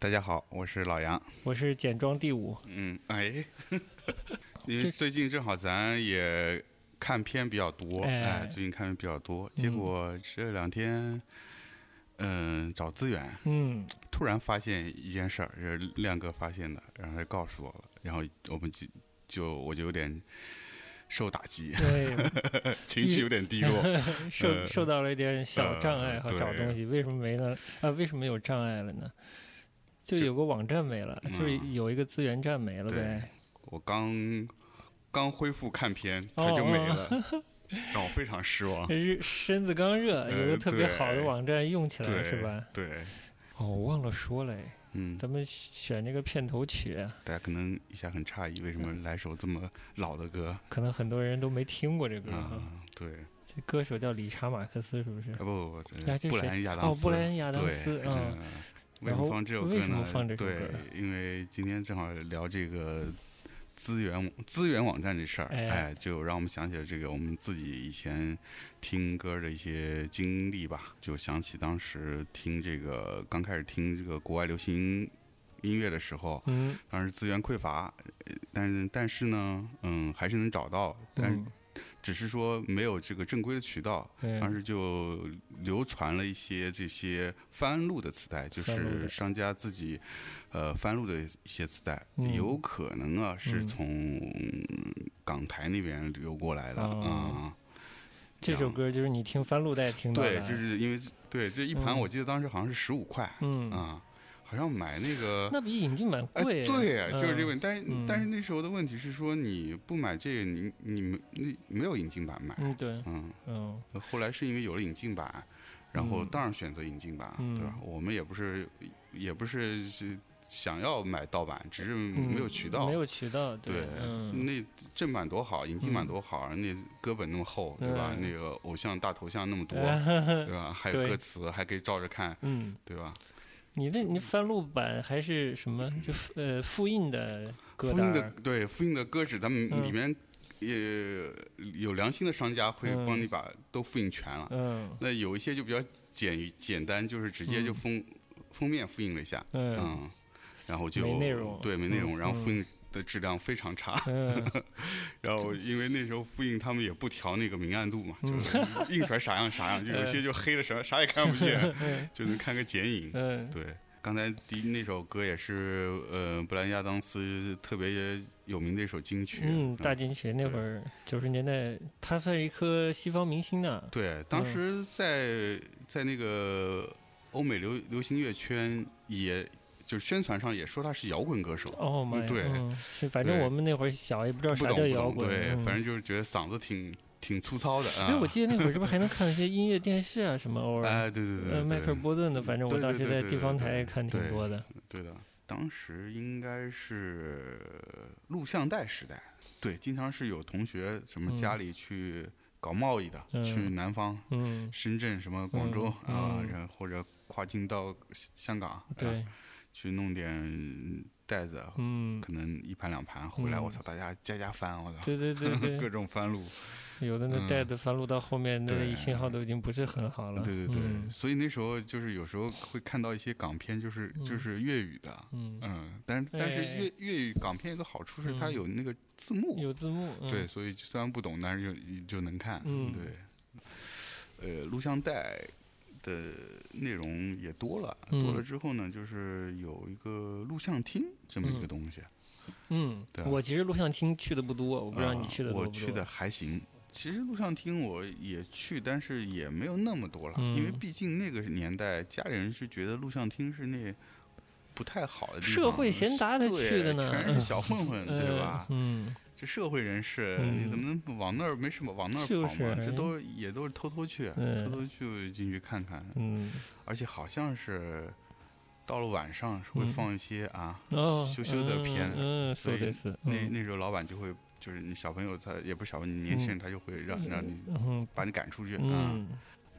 大家好我是老杨。我是简装第五。嗯哎 因为最近正好咱也看片比较多哎。最近看片比较多结果这两天嗯找资源。嗯突然发现一件事儿，是亮哥发现的，然后他告诉我了，然后我们就就我就有点受打击，对，情绪有点低落。受呃受到了一点小障碍和呃找东西，为什么没呢？啊，为什么有障碍了呢？就有个网站没了，嗯就是有一个资源站没了呗。我刚刚恢复看片，哦它就没了，让我非常失望。热身子刚热，呃有个特别好的网站用起来对，是吧？对，哦，我忘了说了，哎嗯，咱们选这个片头曲，大家可能一下很诧异，为什么来首这么老的歌可能很多人都没听过这歌？对，这歌手叫理查马克思，是不是啊？不不不，布莱恩亚当斯，哦布莱恩亚当斯嗯嗯。为什么放这首歌呢？对，因为今天正好聊这个资源资源网站这事儿，哎。哎，就让我们想起了这个我们自己以前听歌的一些经历吧，就想起当时听这个刚开始听这个国外流行音乐的时候，嗯。当时资源匮乏，呃但是但是呢，嗯，还是能找到，但只是说没有这个正规的渠道，当时就流传了一些这些翻录的磁带，就是商家自己呃翻录的一些磁带，嗯。有可能啊是嗯从港台那边流过来的啊、哦这首歌就是你听翻录带听到的。对，就是因为对这一盘，嗯。我记得当时好像是十五块，嗯，啊，好像买那个。那比引进版哎，贵。对，就是这个嗯问题。但是、嗯但是那时候的问题是说，你不买这个，你你没那没有引进版买，嗯，对，嗯，嗯后来是因为有了引进版，然后嗯当然选择引进版，嗯对吧？我们也不是也不是是想要买盗版，只是没有渠道。嗯没有渠道，对，嗯，那正版多好，引进版多好，那歌本那么厚，对吧？嗯那个偶像大头像那么多，嗯对吧？还有歌词，还可以照着看，嗯，对吧？你那你翻录版还是什么？就呃复印的歌复印的，对复印的歌纸，咱们嗯。里面也有良心的商家会嗯。帮你把都复印全了。嗯。那有一些就比较简简单，就是直接就封、封面复印了一下，嗯。嗯，然后就没内容对，没内容，嗯然后复印的质量非常差，嗯 然后因为那时候复印他们也不调那个明暗度嘛，嗯就是印出来啥样啥样，就有些就黑的啥啥也看不见，嗯 就能看个剪影。嗯对，刚才第一那首歌也是呃布兰亚当斯特别有名的一首金曲，嗯，大金曲那会儿九十年代，他算一颗西方明星呢。对，当时在在那个欧美流流行乐圈也。就是宣传上也说他是摇滚歌手，哦妈呀！对反正我们那会儿小也不知道不啥叫摇滚，对，嗯反正就是觉得嗓子挺挺粗糙的啊。哎，我记得那会儿是不是还能 看一些音乐电视啊什么？偶尔，哎，对对对迈克尔波顿的，反正我当时在地方台看挺多的。对的，当时应该是录像带时代，对，经常是有同学什么嗯家里去搞贸易的，嗯去南方、嗯，深圳、什么广州、嗯啊，嗯然后或者跨境到香港，对啊，去弄点袋子，嗯，可能一盘两盘，回来嗯我操，大家家家翻，我操，对对对 各，种翻录，有的那嗯带的翻录到后面，那个信号都已经不是很好了。对对对，嗯所以那时候就是有时候会看到一些港片，就是嗯就是粤语的，嗯，嗯，但但是哎粤粤语港片有个好处是它嗯有那个字幕，有字幕。嗯对，，所以虽然不懂，但是就就能看，嗯对，呃，录像带的内容也多了，嗯多了之后呢，就是有一个录像厅这么一个东西，嗯对，啊我其实录像厅去的不多，我不知道你啊去的多不多。我去的还行。其实录像厅我也去，但是也没有那么多了，嗯因为毕竟那个年代家里人是觉得录像厅是那不太好的地方，社会贤达才对去的呢全是小混混，对吧？嗯，这社会人士，嗯你怎么能往那儿没什么往那儿跑嘛？就是这都也都是偷偷去，嗯偷偷去进去看看，嗯而且好像是到了晚上是会嗯放一些啊哦，羞羞的片，嗯，所以そうです。嗯那那时候老板就会就是你小朋友他也不是小朋友，你年轻人他就会让让你嗯把你赶出去啊。嗯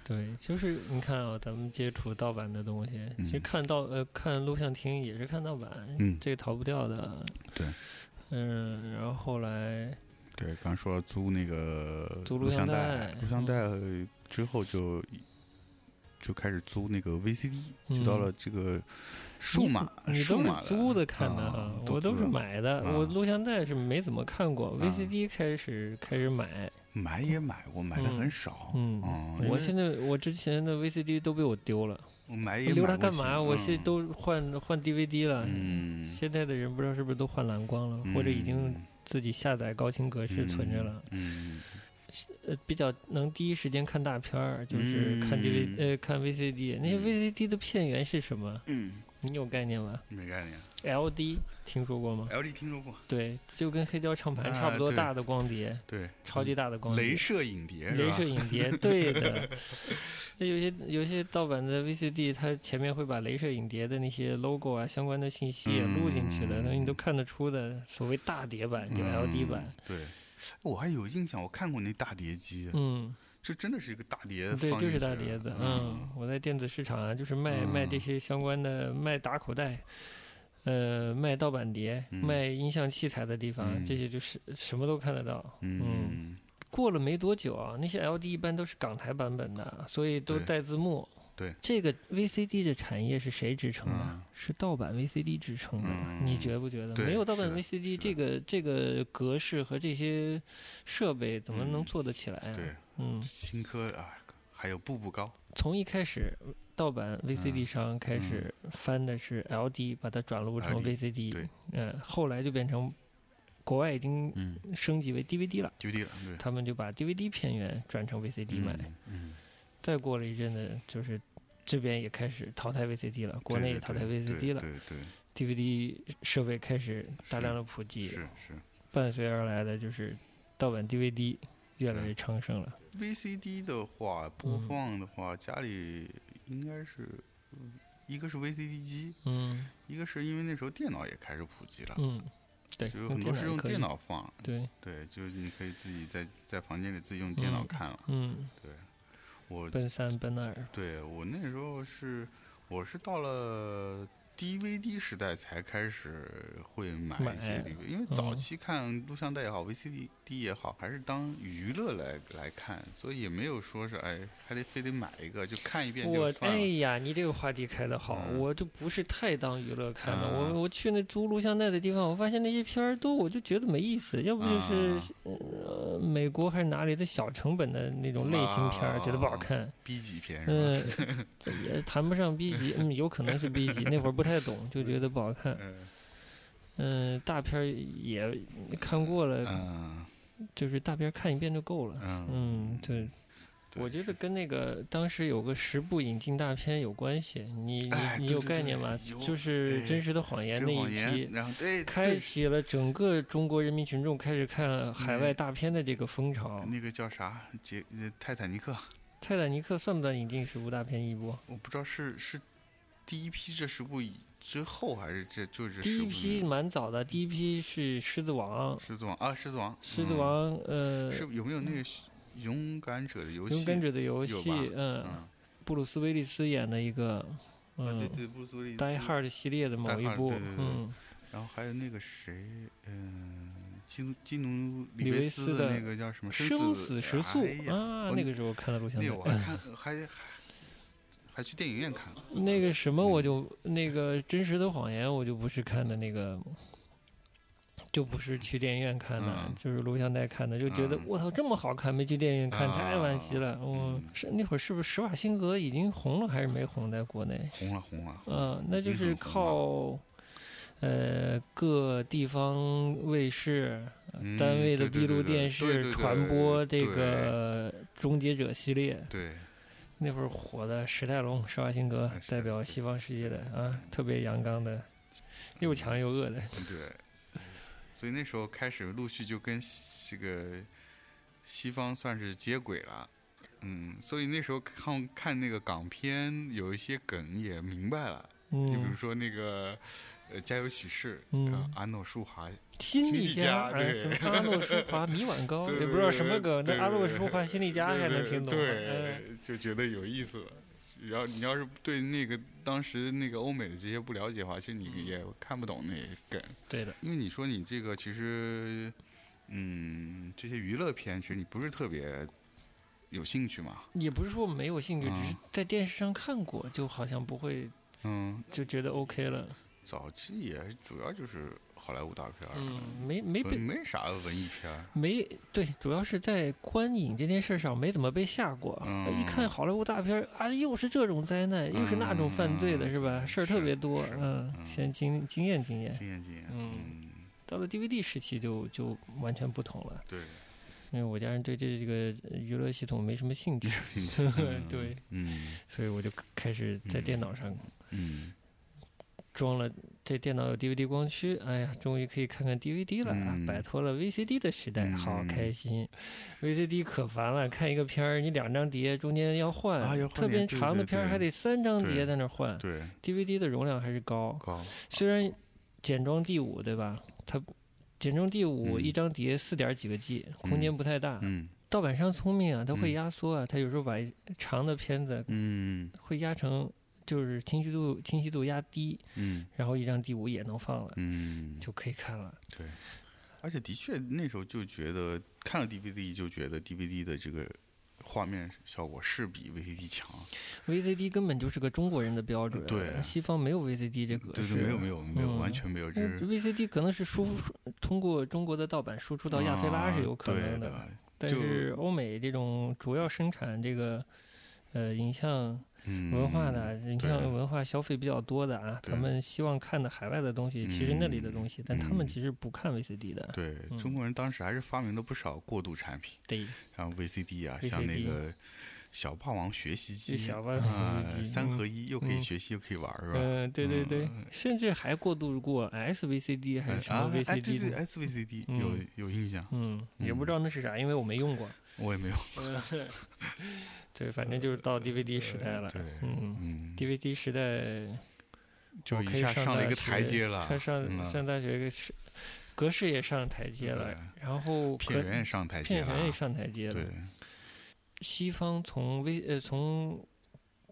对，就是你看啊，咱们接触盗版的东西，其实嗯看盗呃看录像厅也是看盗版，嗯这个逃不掉的。对， 嗯，然后后来对，刚说租那个租录像带录像嗯带之后就就开始租那个 VCD，就到嗯了这个数码你都数码是租的看的啊我都是买的。我啊录像带是没怎么看过啊，VCD 开始开始买。买也买过，买的嗯很少。嗯，我现在我之前的 VCD 都被我丢了，我买也留它干嘛？我是嗯都换换 DVD 了。嗯，现在的人不知道是不是都换蓝光了，或者已经自己下载高清格式存着了。嗯。呃，比较能第一时间看大片儿，就是看 DVD，、嗯呃，看 VCD。那些嗯 VCD 的片源是什么？嗯，你有概念吗没概念。？LD 听说过吗？LD 听说过，对，就跟黑胶唱盘啊差不多大的光碟，对，超级大的光碟。镭射影碟镭射影碟，对的。那有些有些盗版的 VCD，它前面会把镭射影碟的那些 logo 啊、相关的信息也录进去了，那、你都看得出的。所谓大碟版，就 LD 版。嗯对，我还有印象，我看过那大碟机，嗯，这真的是一个大碟，对，就是大碟子。嗯，我在电子市场啊，就是卖、卖这嗯些相关的，卖打口袋。呃，卖盗版碟、嗯卖音像器材的地方，嗯这些就是什么都看得到。嗯，过了没多久啊，那些 LD 一般都是港台版本的，所以都带字幕。对，这个 VCD 的产业是谁支撑的？嗯是盗版 VCD 支撑的。你嗯觉不觉得？没有盗版 VCD，这个这个格式和这些设备怎么能嗯做得起来啊？对，嗯，新科啊，还有步步高，从一开始，盗版 VCD 嗯。商开始翻的是 LD，把它转录成 VCD。对，嗯，后来就变成国外已经嗯。升级为 DVD 了，，DVD 了，对，他们就把 DVD 片源转成 VCD 卖。嗯，再过了一阵子，就是这边也开始淘汰 VCD 了，国内也淘汰 VCD 了对对，DVD 设备开始大量的普及对，，是是。伴随而来的就是盗版 DVD 越来越昌盛了。VCD 的话，播嗯放的话，家里应该是嗯一个是 VCD 机，嗯一个是因为那时候电脑也开始普及了，嗯，对，就有很多是用电。脑放，对，对，就是你可以自己在在房间里自己用电脑嗯看了。嗯，我奔三奔二，对我那时候是我是到了 DVD 时代才开始会买买一些 DVD，因为早嗯期看录像带也好，VCD 也好，还是当娱乐来来看，所以也没有说是哎还得非得买一个就看一遍就我哎。呀，你这个话题开得好，嗯我就不是太当娱乐看的。我啊我去那租录像带的地方，我发现那些片儿都我就觉得没意思，要不就是、啊呃美国还是哪里的小成本的那种类型片儿，觉得不好啊看。B 级片是吧？也谈不上 B 级，嗯，有可能是 B 级，那会儿不太懂，就觉得不好看。嗯嗯，大片也看过了，嗯就是大片看一遍就够了。嗯嗯，对，我觉得跟那个当时有个十部引进大片有关系。你你你有概念吗？有就是《哎真实的谎言》那一批，然后对开启了整个中国人民群众开始看海外嗯大片的这个风潮。那个叫啥杰呃泰坦尼克，泰坦尼克算不算引进十部大片一部？我不知道是是第一批这十部以之后还是这就是第一批蛮早的，第一批是《狮子王》，《狮子王啊狮子王狮子嗯王》呃，是有没有那个勇敢者的游戏？勇敢者的游戏，嗯，嗯，布鲁斯威利斯演的一个，啊嗯对对，布鲁斯威利斯 Die Hard 系列的某一部嗯，然后还有那个谁，嗯，基努基努里里维维斯的的那个叫什么生死死时速啊，那个时候看的录像那个我还带。看还还还去电影院看了。那个什么，我就那个真实的谎言，我就不是看的那个，就不是去电影院看的，嗯就是录像带看的，就觉得嗯我操这么好看，没去电影院看，太惋惜了。啊我嗯是那会儿是不是施瓦辛格已经红了，还是没红在国内？红了红了，嗯，那就是靠。呃，各地方卫视、嗯单位的闭路电视对传播这个《终结者》系列，对，那会儿火的史泰龙、施瓦辛格代表西方世界的啊，特别阳刚的，又强又恶的。对，所以那时候开始陆续就跟这个西方算是接轨了。嗯，所以那时候看看那个港片，有一些梗也明白了，就比如嗯，说那个呃《家有喜事》，嗯呃阿诺舒华，新力新力加哎，对什么阿诺舒华米碗糕，对也不知道什么对梗，那对阿诺舒华新力加还能听懂。嗯，对，就觉得有意思了。然后你要是对那个当时那个欧美的这些不了解的话，其实你嗯也看不懂那梗。对的，因为你说你这个其实，嗯，这些娱乐片其实你不是特别有兴趣嘛，也不是说没有兴趣，只是嗯在电视上看过，就好像不会嗯，就觉得 OK 了。早期也主要就是好莱坞大片儿，嗯，没没没被没啥文艺片，没对，主要是在观影这件事上没怎么被吓过。嗯一看好莱坞大片儿啊，又是这种灾难，又是那种犯罪的，嗯是吧？事儿特别多，嗯，嗯先经经验经验。经验经验，嗯嗯，到了 DVD 时期就就完全不同了，对，因为我家人对这这个娱乐系统没什么兴趣，兴趣 嗯对，嗯所以我就开始在电脑上嗯装了。这电脑有 DVD 光驱，哎呀，终于可以看看 DVD 了，啊嗯摆脱了 VCD 的时代，好嗯开心。VCD 可烦了，看一个片儿，你两张碟中间要换，啊要换特别长的片儿还得三张碟在那儿换。对，DVD 的容量还是高，高，虽然简装第五对吧？它简装第五嗯一张碟四点几个 G，空间不太大。嗯盗版商聪明啊，他会嗯压缩啊，它有时候把长的片子嗯会压成就是清晰度清晰度压低，嗯。然后一张第五也能放了，嗯，就可以看了。对，而且的确那时候就觉得看了 DVD 就觉得 DVD 的这个画面效果是比 VCD 强，VCD 根本就是个中国人的标准，对。西方没有 VCD 这格式，对对，没有没有没有，嗯。完全没有，这 VCD 可能是输通过中国的盗版输出到亚非拉是有可能的，但是欧美这种主要生产这个呃影像嗯文化的、你像文化消费比较多的啊，他们希望看的海外的东西，其实那里的东西，但他们嗯其实不看 VCD 的。对嗯中国人当时还是发明了不少过渡产品，对，像 VCD 啊，像那个小霸王学习机，小霸王啊学习机三合一，又可以嗯学习又可以玩，是吧？嗯、对对对，嗯甚至还过渡过 SVCD 还是什么啊，哎，对 VCD 对对。，SVCD 有嗯有印象，嗯，也不嗯知道那是啥，因为我没用过。我也没有，嗯，对，反正就是到 DVD 时代了。对，嗯嗯，，DVD 时代就一我可以上大下上了一个台学阶了，他上嗯。上大学是格式也上台阶了，然后片源也上台阶片源也上台阶了对。，西方从微呃从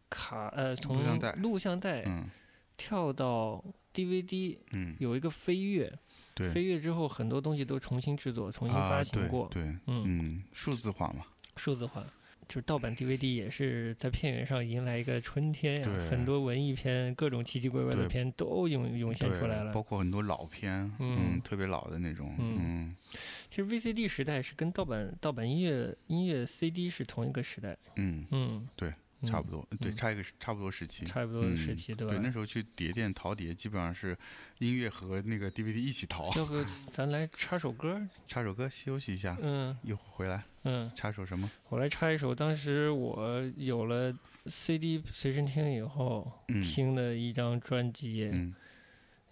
卡呃从录像带嗯。跳到 DVD 嗯，有一个飞跃，对，飞跃之后很多东西都重新制作、重新啊，发行过，对，对，嗯，嗯，数字化嘛，数字化。就是盗版 DVD 也是在片源上迎来一个春天呀、对很多文艺片、各种奇奇怪怪的片都涌涌现出来，了。包括很多老片，嗯嗯，特别老的那种，嗯嗯其实 VCD 时代是跟盗版盗版音乐音乐 CD 是同一个时代，嗯，嗯，对嗯，差不多，对，嗯差一个差不多时期，差不多的时嗯期，对吧？对，那时候去碟店淘碟，基本上是音乐和那个 DVD 一起淘。要不 咱来插首歌？插首歌休息一下，嗯一会儿回来嗯，插首什么？我来插一首，当时我有了 CD 随身听以后、嗯听的一张专辑，嗯，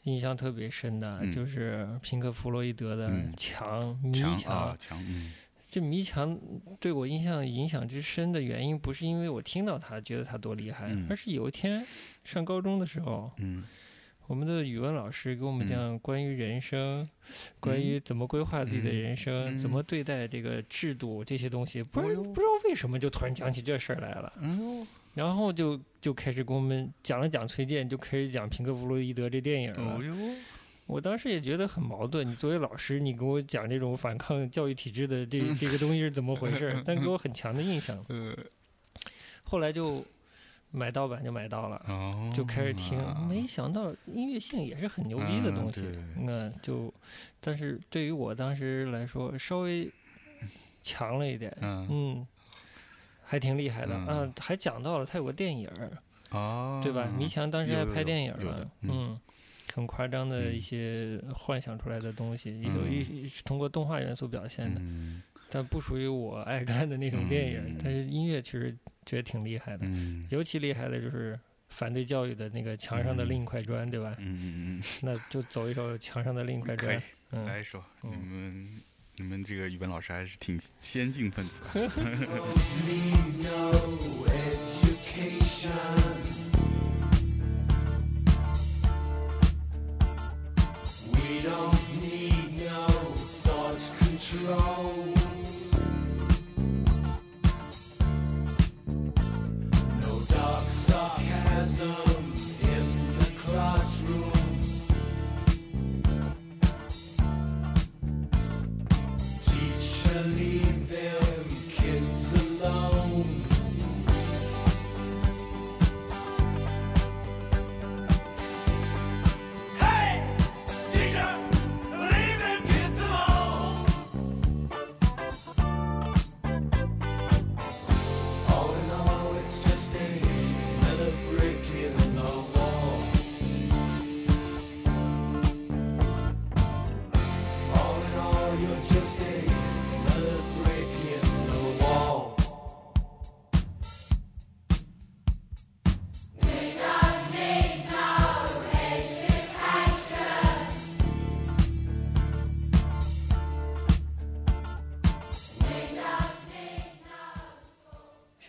印象特别深的、嗯就是平克·弗洛伊德的嗯《墙》迷墙墙，嗯这迷墙对我印象影响之深的原因，不是因为我听到他觉得他多厉害，嗯而是有一天上高中的时候，嗯我们的语文老师给我们嗯讲关于人生，关于怎么规划自己的嗯人生，嗯怎么对待这个制度这些东西，不知哎呦不知道为什么就突然讲起这事儿来了，嗯然后就就开始给我们讲了讲崔健，就开始讲平克·弗洛伊德这电影了。我当时也觉得很矛盾，你作为老师，你给我讲这种反抗教育体制的这这个东西是怎么回事儿？但给我很强的印象。呃，后来就买盗版就买到了。哦，就开始听，啊没想到音乐性也是很牛逼的东西。嗯那就，但是对于我当时来说，稍微强了一点，嗯嗯，还挺厉害的嗯啊。还讲到了他有个电影对吧？迷墙当时还拍电影了，嗯嗯，很夸张的一嗯些幻想出来的东西，有嗯一是通过动画元素表现的，嗯但不属于我爱看的那种电影嗯。但是音乐其实觉得挺厉害的，嗯尤其厉害的就是反对教育的那个墙上的嗯另一块砖，对吧？嗯嗯那就走一首墙上的另一块嗯，可以砖。，嗯，来一首，嗯你们你们这个语文老师还是挺先进分子。long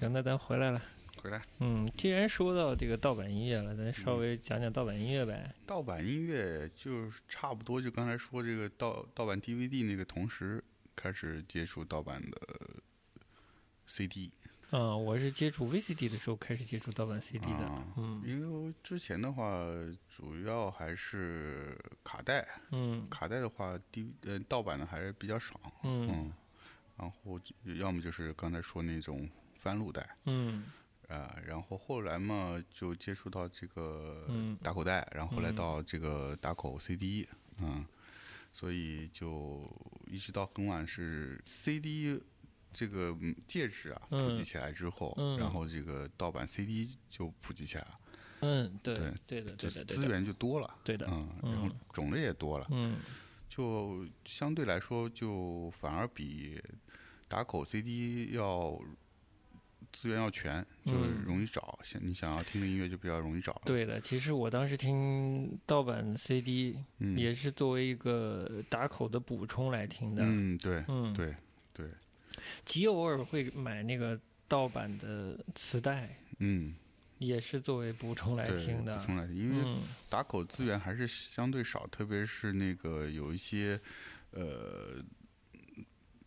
行，那咱回来了。回来。嗯，既然说到这个盗版音乐了，咱稍微讲讲盗版音乐呗。盗版音乐就是差不多，就刚才说这个盗盗版 DVD 那个同时开始接触盗版的 CD 嗯、我是接触 VCD 的时候开始接触盗版 CD 的。啊，嗯因为之前的话主要还是卡带，嗯卡带的话 D 呃盗版的还是比较少，嗯嗯，然后就要么就是刚才说那种翻录带。嗯。啊，然后后来嘛，就接触到这个嗯。打口袋，然后后来嗯。到这个打口 CD，嗯，所以就一直到很晚是 CD 这个嗯介质啊普及嗯起来之后，嗯。然后这个盗版 CD 就普及起来了，嗯，对对对的就对的资源就多了，对的。嗯，然后嗯。种类也多了，嗯。就相对来说就反而比打口 CD 要资源要全，就嗯容易找。想你想要听的音乐就比较容易找。对的，其实我当时听盗版 CD 嗯，也是作为一个打口的补充来听的。嗯，对嗯，对对，极偶尔会买那个盗版的磁带，嗯，也是作为补充来，听的补。充来听，因为嗯打口资源还是相对少，特别是那个有一些呃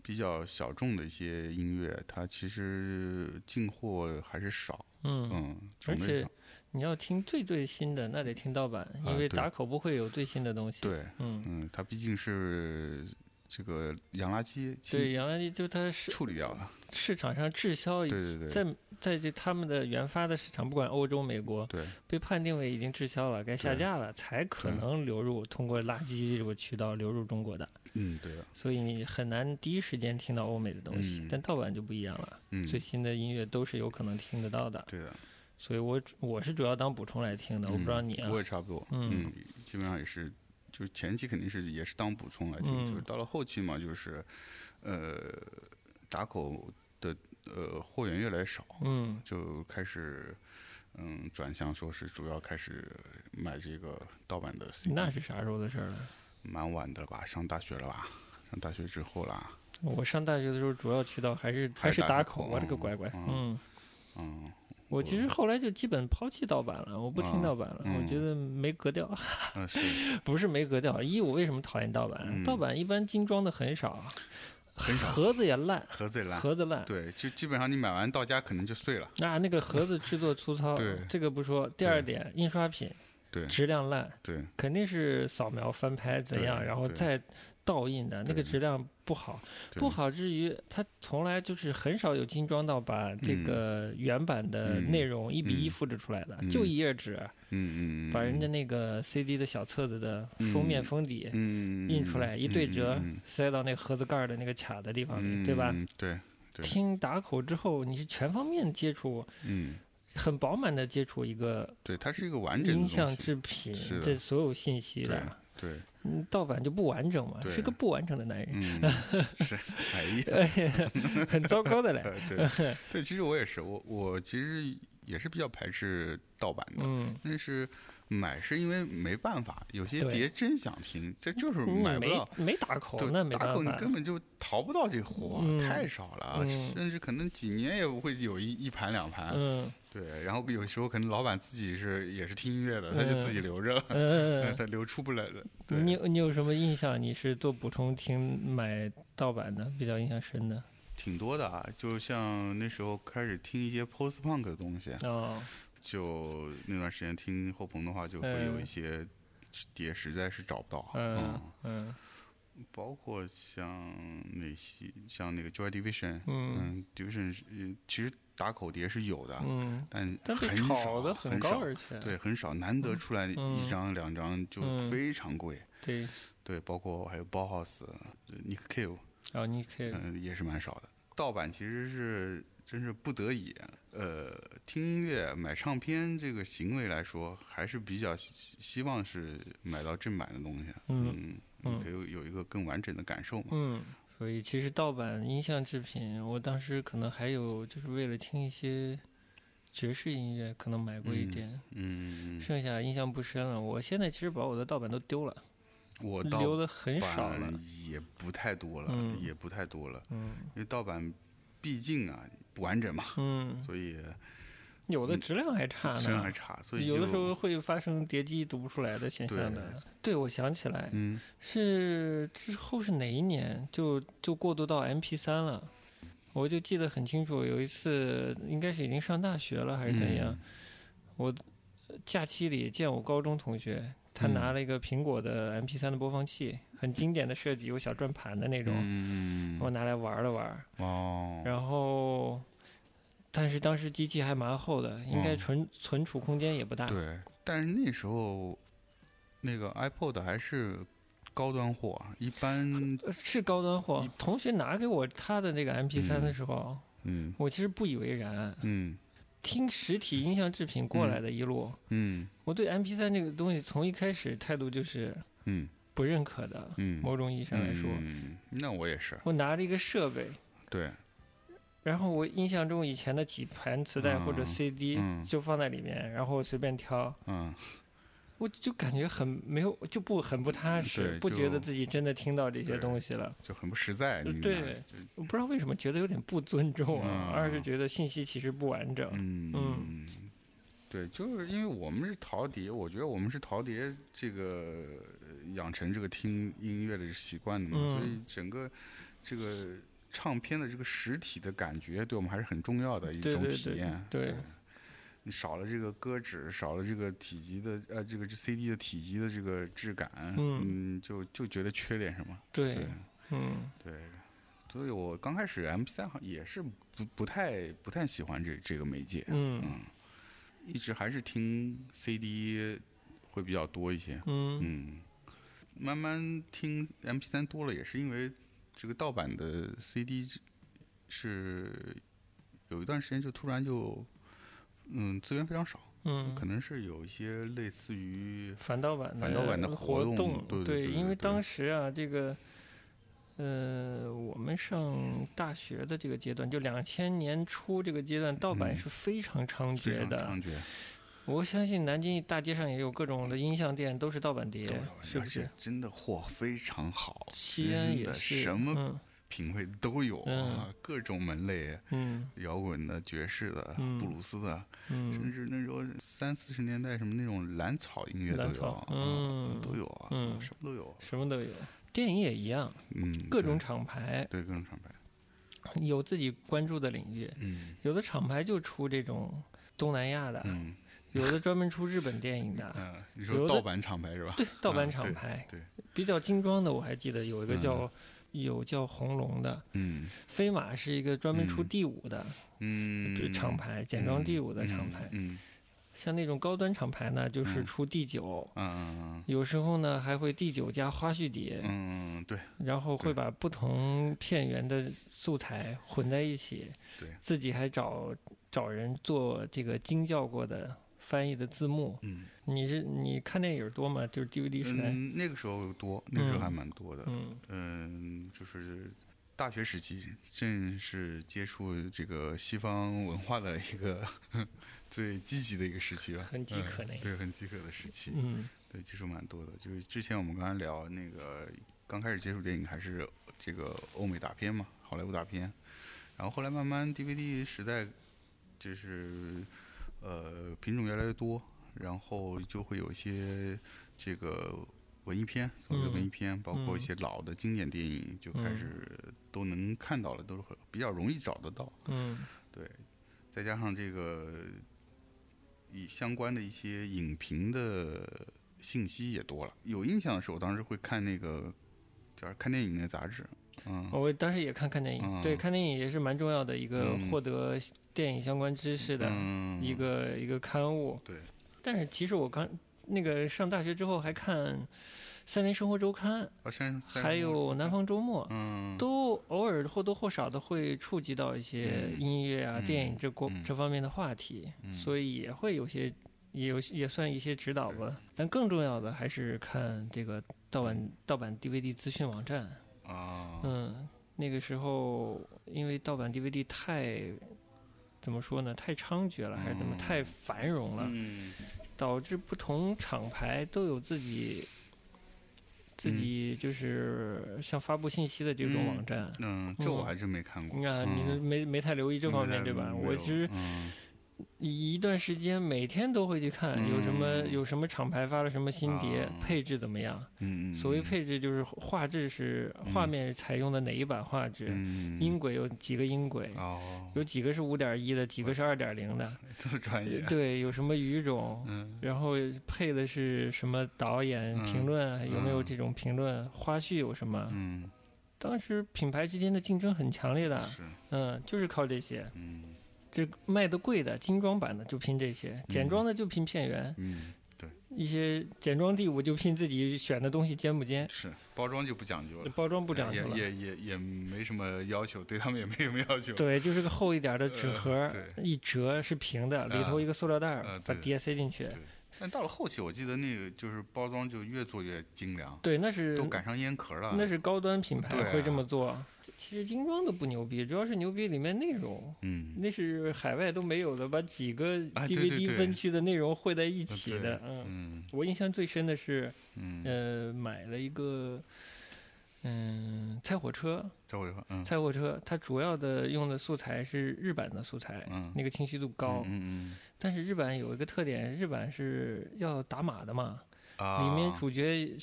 比较小众的一些音乐，它其实进货还是少，嗯，嗯，而且你要听最最新的，那得听盗版，因为打口不会有最新的东西。，对，嗯，嗯，它毕竟是这个洋垃圾，对，洋垃圾就它是处理掉了，市场上滞销，对对对，在在这他们的原发的市场，不管欧洲、美国，对被判定为已经滞销了，该下架了，才可能流入通过垃圾这个渠道流入中国的，嗯，对的，所以你很难第一时间听到欧美的东西。嗯。但盗版就不一样了，嗯，最新的音乐都是有可能听得到的，对的，所以我主我是主要当补充来听的，我不知道你啊。嗯，我。也差不多，嗯。嗯，基本上也是，就是前期肯定是也是当补充来听，就是嗯。到了后期嘛，就是呃打口的呃货源越来越少，嗯。就开始嗯转向说是主要开始买这个盗版的 CD，那是啥时候的事儿了？蛮晚的了吧，上大学了吧，上大学之后啦，我上大学的时候，主要渠道还是还是是打打口口，我这个乖乖，嗯嗯。嗯我其实后来就基本抛弃盗版了，我不听啊盗版了，我嗯觉得没格调。嗯 是 不是没格调，一我为什么讨厌盗版？嗯盗版一般精装的很少，很少盒子也烂，盒子也烂，盒子烂。对，就基本上你买完到家可能就碎了，那那个盒子制作粗糙 对，这个不说。第二点，印刷品对。质量烂，对。肯定是扫描翻拍怎样，然后再倒印的，那个质量不好。不好之余，它从来就是很少有精装到把这嗯。个原版的嗯。内容一比一嗯。复制出来的，嗯。就一页纸，嗯嗯嗯，把人家那个 CD 的小册子的封面嗯封底嗯印出来，一对折嗯塞到那个盒子盖儿的那个卡的地方里，对吧？听打口之后，你是全方面接触，嗯，很饱满的接触一个对，它是一个完整的音像制品的这所有信息对的。对，嗯，盗版就不完整嘛，是个不完整的男人，嗯，是，哎呀，很糟糕的嘞。呃对对，其实我也是，我我其实也是比较排斥盗版的，嗯，但是买是因为没办法，有些碟真想听，这就是买不到。没打口，对，那没打口你。根本就淘不到这货，嗯太少了，嗯甚至可能几年也不会有一一盘两盘。嗯对，然后有时候可能老板自己是也是听音乐的，他就自己留着了，嗯，他留出不来的。对，你有你有什么印象？你是做补充听买盗版的，比较印象深的？挺多的啊，就像那时候开始听一些 post punk 的东西，哦，就那段时间听后朋的话，就会有嗯一些碟实在是找不到，嗯嗯包括像那些像那个 Joy Division，嗯嗯，Division 是嗯其实打口碟是有的，嗯，但但很少很少，而且对，很少，难得出来嗯一张两张就嗯非常贵。对，对，包括还有包 house、Nick Cave，啊，Nick Cave 嗯、也是蛮少的。盗版其实是真是不得已，呃，听音乐、买唱片这个行为来说，还是比较希希望是买到正版的东西，嗯嗯，嗯你可以有一个更完整的感受嘛。嗯，所以其实盗版音像制品，我当时可能还有就是为了听一些爵士音乐，可能买过一嗯点，嗯，嗯剩下印象不深了。我现在其实把我的盗版都丢了，我盗留的很少了版。也不太多了，嗯也不太多了，嗯因为盗版毕竟啊，不完整嘛，嗯，所以有的质量还差质量还呢，差，所以有的时候会发生叠机读不出来的现象的。对，我想起来，嗯是之后是哪一年就就过渡到 MP 三了，我就记得很清楚。有一次应该是已经上大学了还是怎样，嗯我假期里见我高中同学，他嗯拿了一个苹果的 MP 三的播放器，很经典的设计，有小转盘的那种，嗯我拿来玩了玩。哦，然后，但是当时机器还蛮厚的，应该哦存存储空间也不大。对，但是那时候那个 iPod 还是高端货啊，一般呃是高端货。同学拿给我他的那个 MP 3的时候，嗯我其实不以为然。嗯听实体音像制品过来的一路，嗯我对 MP 3这个东西从一开始态度就是嗯不认可的。嗯，某种意义上来说，嗯，那我也是，我拿着一个设备，对，然后我印象中以前的几盘磁带或者嗯 CD 嗯就放在里面，然后随便挑，嗯我就感觉很没有，就不很不踏实，不觉得自己真的听到这些东西了。就很不实在，对我不知道为什么觉得有点不尊重啊，嗯二是觉得信息其实不完整。嗯嗯对，就是因为我们是陶碟，我觉得我们是陶碟这个呃养成这个听音乐的习惯的嘛，所以嗯整个这个唱片的这个实体的感觉，对我们还是很重要的一种对对对体验。对你少了这个歌纸，少了这个体积的呃，这个 CD 的体积的这个质感，嗯就就觉得缺点什么。对对，嗯对，所以我刚开始 M 3好像也是不不太不太喜欢这这个媒介，嗯一直还是听 CD 会比较多一些。嗯嗯，慢慢听 M P 3多了，也是因为这个盗版的 CD 是有一段时间就突然就嗯资源非常少，嗯，可能是有一些类似于反盗版的反盗版的活活动对对对因为当时啊，这个，呃，我们上大学的这个阶段，就两千年初这个阶段，盗版嗯。是非常猖獗的。常猖獗，我相信南京大街上也有各种的音像店，都是盗版碟，是不是？真的货非常好，西安的也是，什么嗯。品味都有嗯。啊，各种门类，嗯。摇滚的、爵士的、嗯。布鲁斯的，甚嗯至那时候三四十年代什么那种蓝草音乐都有嗯都有啊，嗯。什么都有，什么都有。电影也一样，嗯，各种厂牌。对各种厂牌，有自己关注的领域，嗯。有的厂牌就出这种东南亚的，嗯有的专门出日本电影的，嗯，你有的说盗版厂牌是吧？对，盗版厂牌，对，比较精装的，我还记得有一个叫、有叫红龙的，嗯飞马是一个专门出嗯第五的、嗯，这厂牌，简装第五的厂牌。嗯像那种高端厂牌呢，就是嗯出第九、嗯有时候呢还会第九加花絮碟，嗯嗯，对，然后会把不同片源的素材混在一起，对自己还找找人做这个精校过的翻译的字幕。嗯。你是你看电影多吗？就是 DVD 时代。嗯，那个时候多，那个时候还嗯蛮多的，嗯。嗯，就是大学时期，正是接触这个西方文化的一个 最积极的一个时期吧，很饥嗯渴那个对，很饥渴的时期，嗯。对，接触蛮多的。就是之前我们刚才聊那个，刚开始接触电影还是这个欧美大片嘛，好莱坞大片，然后后来慢慢 DVD 时代，就是呃品种越来越多，然后就会有一些这个文艺片，所谓的文艺片，包括嗯一些老的经典电影，就开嗯始都能看到了，都是很比较容易找得到。嗯对，再加上这个以相关的一些影评的信息也多了。有印象的时候，我当时会看那个就是看电影那杂志，嗯我当时也看看电影，对，嗯看电影也是蛮重要的一个嗯获得电影相关知识的嗯，一个、一个刊物。对，但是其实我刚那个上大学之后还看《三联生活周刊》，啊，还有《南，方周末》。嗯，都偶尔或多或少的会触及到一些嗯音乐啊、嗯电影这过、嗯这方面的话题，嗯所以也会有些也有也算一些指导吧。但更重要的还是看这个盗版盗版 DVD 资讯网站。啊，嗯，那个时候因为盗版 DVD 太怎么说呢，太猖獗了，还是怎么嗯太繁荣了，嗯导致不同厂牌都有自己自己就是像发布信息的这种嗯网站。嗯，这我嗯还真没看过。你看，你嗯都没没太留意这方面，对吧？我其实嗯一一段时间每天都会去看有什么嗯。有什么厂牌发了什么新碟啊，配置怎么样。所谓嗯配置就是画质是画嗯。面采用的哪一版画质，嗯音轨有几个音轨，哦，有几个是五点一的，几个是二点零的，这么专业。对，有什么语种，嗯。然后配的是什么导演嗯。评论，有没有嗯。这种评论，花絮有什么？嗯，当时品牌之间的竞争很强烈的，是，嗯，就是靠这些。嗯这卖的贵的精装版的就拼这些，简装的就拼片源，嗯，一些简装第五就拼自己选的东西尖不尖，是包装就不讲究了，包装不讲究了。也也也也没什么要求，对他们也没什么要求。对，就是个厚一点的纸呃盒，对一折是平的，里头一个塑料袋儿，把碟塞进去。对但到了后期，我记得那个就是包装就越做越精良，对，那是都赶上烟壳了。那是高端品牌会这么做。其实精装都不牛逼，主要是牛逼里面内容，嗯，那是海外都没有的，把几个 DVD 分区的内容汇在一起的。嗯，嗯我印象最深的是，嗯，呃，买了一个。嗯，菜火车，猜火车，嗯菜火车，它主要的用的素材是日版的素材，嗯那个清晰度高。嗯嗯但是日版有一个特点，日版是要打码的嘛，嗯啊，里面主角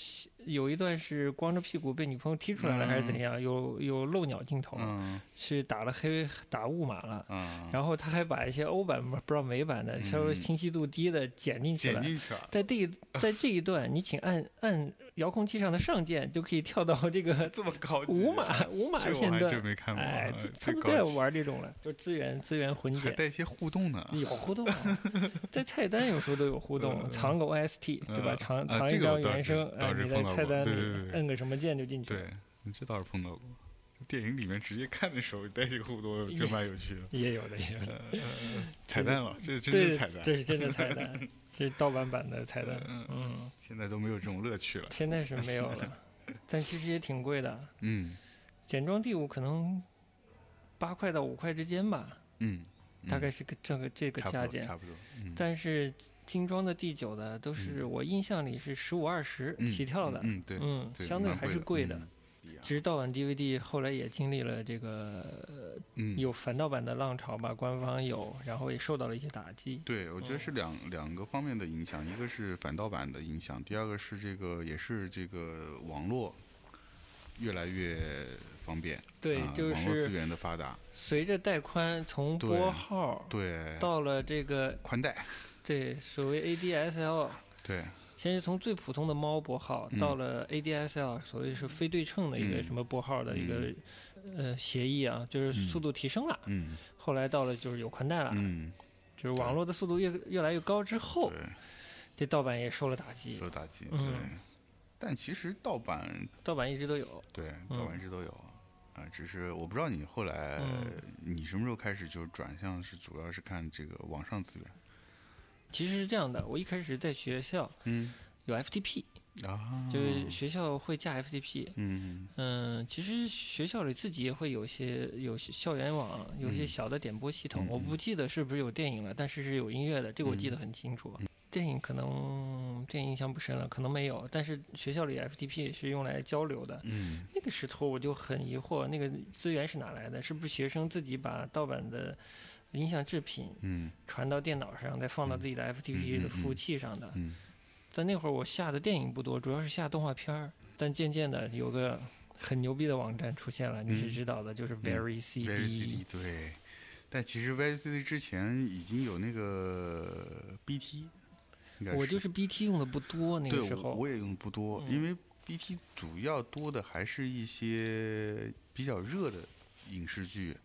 有一段是光着屁股被女朋友踢出来了，还是怎样？有有漏鸟镜头，嗯是打了黑打雾码了。嗯，然后他还把一些欧版不知道美版的稍微嗯清晰度低的剪进去剪了。进去了，在这一在这一段，你请按按遥控器上的上键，就可以跳到 这个这么高级，五码五码片段还真。没看过，哎，他们都爱这高级玩这种了，就资源资源混剪。带一些互动呢。有互动啊，在菜单有时候都有互动，藏个 OST 对吧？嗯藏啊藏一张原声，哎，你在菜单里摁个什么键就进去了。对，这倒是碰到过。电影里面直接看的时候带这个互动，就蛮有趣的。也有的，也有的。彩蛋了，这是真的彩蛋。这是真的彩蛋，这是盗版版的彩蛋。嗯，现在都没有这种乐趣了。现在是没有了，但其实也挺贵的。嗯简装第五可能八块到五块之间吧，嗯，大概是个这个这个价钱。差不多。嗯但是精装的第九的都是我印象里是十五二十嗯起跳的，嗯，对，嗯，对相对还是贵的。其实盗版 DVD 后来也经历了这个呃嗯，有反盗版的浪潮吧，官方有，然后也受到了一些打击。对，我觉得是两两个方面的影响，一个是反盗版的影响，第二个是这个也是这个网络越来越方便，对，啊就网络资源的发达，随着带宽从拨号对，到了这个宽带，对所谓 ADSL，对，先是从最普通的猫拨号嗯到了 ADSL，所谓是非对称的一个嗯什么拨号的一个呃协议啊，就是速度提升了。嗯后来到了就是有宽带了，嗯，就是网络的速度越越来越高之后，对，这盗版也受了打击。受打击，嗯对。但其实盗版盗版一直都有。对，嗯盗版一直都有，啊、只是我不知道你后来、嗯你什么时候开始就转向是主要是看这个网上资源，其实是这样的，我一开始在学校嗯有 FTP，啊，就是学校会架 FTP。嗯嗯，其实学校里自己也会有些有些校园网，有些嗯小的点播系统。嗯我不记得是不是有电影了，但是是有音乐的，这个我记得很清楚。电影可能电影印象不深了，可能没有，但是学校里 FTP 是用来交流的。嗯那个时候我就很疑惑，那个资源是哪来的？是不是学生自己把盗版的音像制品嗯传到电脑上，再放到自己的 FTP 的服务器上的？嗯在那会儿我下的电影不多，主要是下动画片儿。但渐渐的有个很牛逼的网站出现了，你是嗯知道的，就是 Very CD。，Very CD 对，但其实 Very CD 之前已经有那个 BT，我就是 BT 用的不多，那个时候。我我也用的不多，嗯因为 BT 主要多的还是一些比较热的影视剧，嗯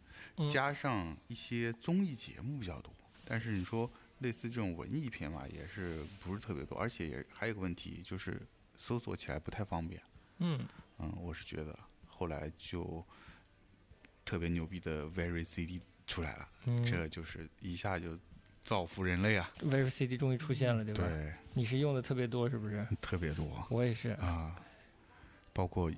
加上一些综艺节目比较多。但是你说类似这种文艺片嘛，也是不是特别多，而且也还有个问题就是搜索起来不太方便。嗯，嗯，我是觉得后来就特别牛逼的 Very CD 出来了，嗯这就是一下就造福人类啊！Very CD 终于出现了，对吧？对，你是用的特别多，是不是？特别多我也是，啊，包括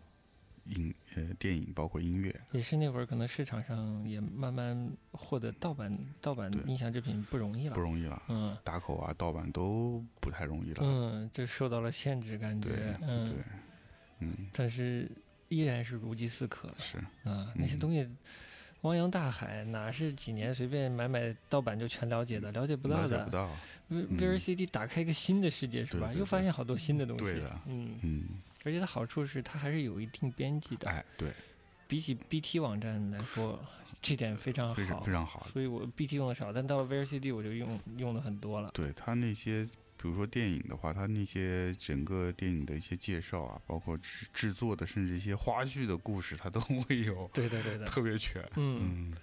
影呃电影，包括音乐，也是那会儿可能市场上也慢慢获得盗版盗版对音响制品不容易了。不容易了，嗯打口啊、盗版都不太容易了。嗯，就受到了限制，感觉对嗯对，嗯，但是依然是如饥似渴是，啊，那些嗯东西。汪洋大海哪是几年随便买买盗版就全了解的？了解不到的了解不。到，V 嗯 VCD 打开一个新的世界是吧？又发现好多新的东西。对的嗯，嗯，而且它好处是它还是有一定边际的，哎，对，比起 BT 网站来说，这点非常好。非常非常好。所以我 BT 用的少，但到了 VCD 我就用用的很多了。对它那些，比如说电影的话，它那些整个电影的一些介绍啊，包括制制作的，甚至一些花絮的故事，它都 会有，对的，对的。特别全。嗯，嗯，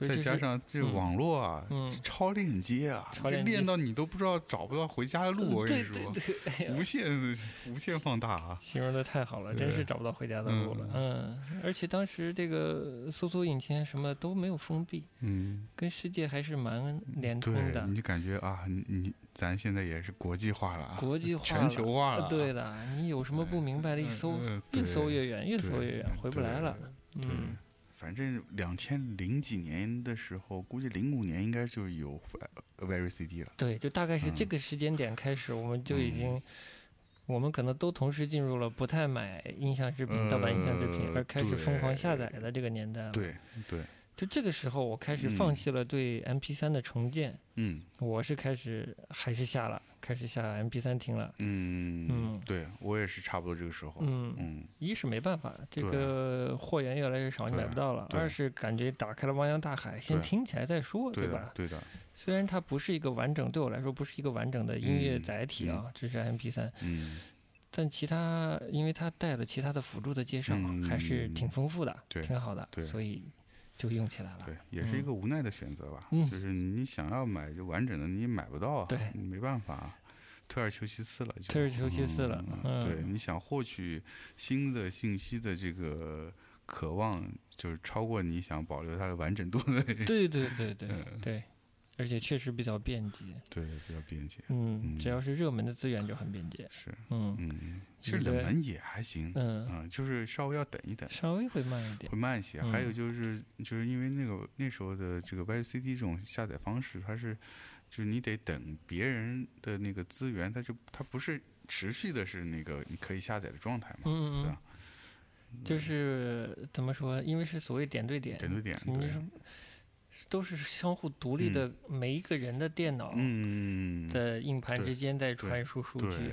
再加上这网络啊，嗯超链接啊，这超链到你都不知道找不到回家的路。我跟你说，对对，哎无限无限放大啊。形容的太好了，真是找不到回家的路了。嗯，而且当时这个搜索引擎什么都没有封闭，嗯，跟世界还是蛮连通，的你，就感觉啊，你你咱现在也是国际化了啊，国际化全球化了对的，你有什么不明白的，一搜嗯越搜越远，越搜越远，回不来了。嗯，，反正两千零几年的时候，估计零五年应该就有 Very CD 了。对，就大概是这嗯个时间点开始，我们就已经嗯，我们可能都同时进入了不太买音像制品、盗版音像制品，呃而开始疯狂下载的这个年代了。，对对，就这个时候，我开始放嗯。弃了对 MP 3的重建，嗯。我是开始还是下了，开始下 MP 3听了。嗯嗯。对我也是差不多这个时候。嗯，嗯。一是没办法，这个货源越来越少，你买不到了；二是感觉打开了汪洋大海，先听起来再说，对的吧？对的，虽然它不是一个完整，对我来说不是一个完整的音乐嗯载体啊，只是 MP 3嗯。但其他因为它带了其他的辅助的介绍，还是挺丰富的，对挺好的，对。所以就用起来了。对，也是一嗯个无奈的选择吧。嗯就是你想要买就完整的，你也买不到啊，对你没办法。退而求其次了就，退而求其次了嗯对，嗯你想获取新的信息的这个渴望，就是超过你想保留它的完整度的，对对对对嗯对，而且确实比较便捷。对，比较便捷。嗯，只嗯要是热门的资源就很便捷。是，嗯嗯，其实冷门也还行，嗯，嗯，就是稍微要等一等。稍微会慢一点会。慢一些，还有嗯就是，就是因为那个那时候的这个 YCD 这种下载方式，它是，就是你得等别人的那个资源，它就它不是持续的是那个你可以下载的状态嘛，对吧，就是怎么说？因为是所谓点对点，点对点，对，你说都是相互独立的，每一个人的电脑嗯，的硬盘之间在传输数据。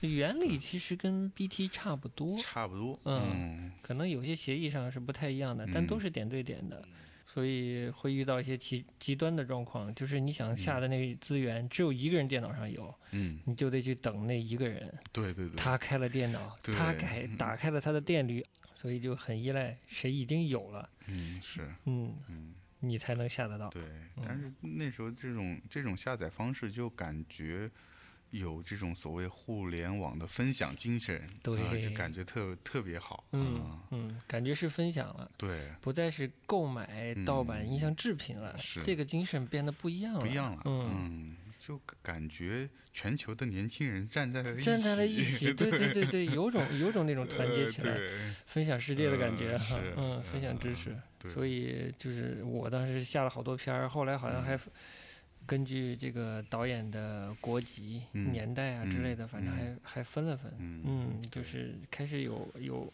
原理其实跟 BT 差不多，差不多，嗯嗯，可能有些协议上是不太一样的，但都嗯是点对点的，所以会遇到一些极极端的状况，就是你想下的那个资源只有一个人电脑上有，嗯，你就得去等那一个人，对对对，他开了电脑，他对。改嗯打开了他的电驴，所以就很依赖谁已经有了，嗯是，嗯，嗯你才能下得到。对，但是那时候这种这种下载方式就感觉。有这种所谓互联网的分享精神，啊对就感觉特特别好，嗯啊嗯，感觉是分享了，对，不再是购买盗版嗯音像制品了，是这个精神变得不一样了，不一样了，嗯。嗯，就感觉全球的年轻人站在了一起，站在了一起，对对对对，有种有种那种团结呃起来，对分享世界的感觉呃哈是，嗯，分享知识。对。所以就是我当时下了好多片儿，后来好像嗯。还根据这个导演的国籍、嗯。年代啊之类的，嗯。反正还还分了分。嗯。嗯，就是开始有有，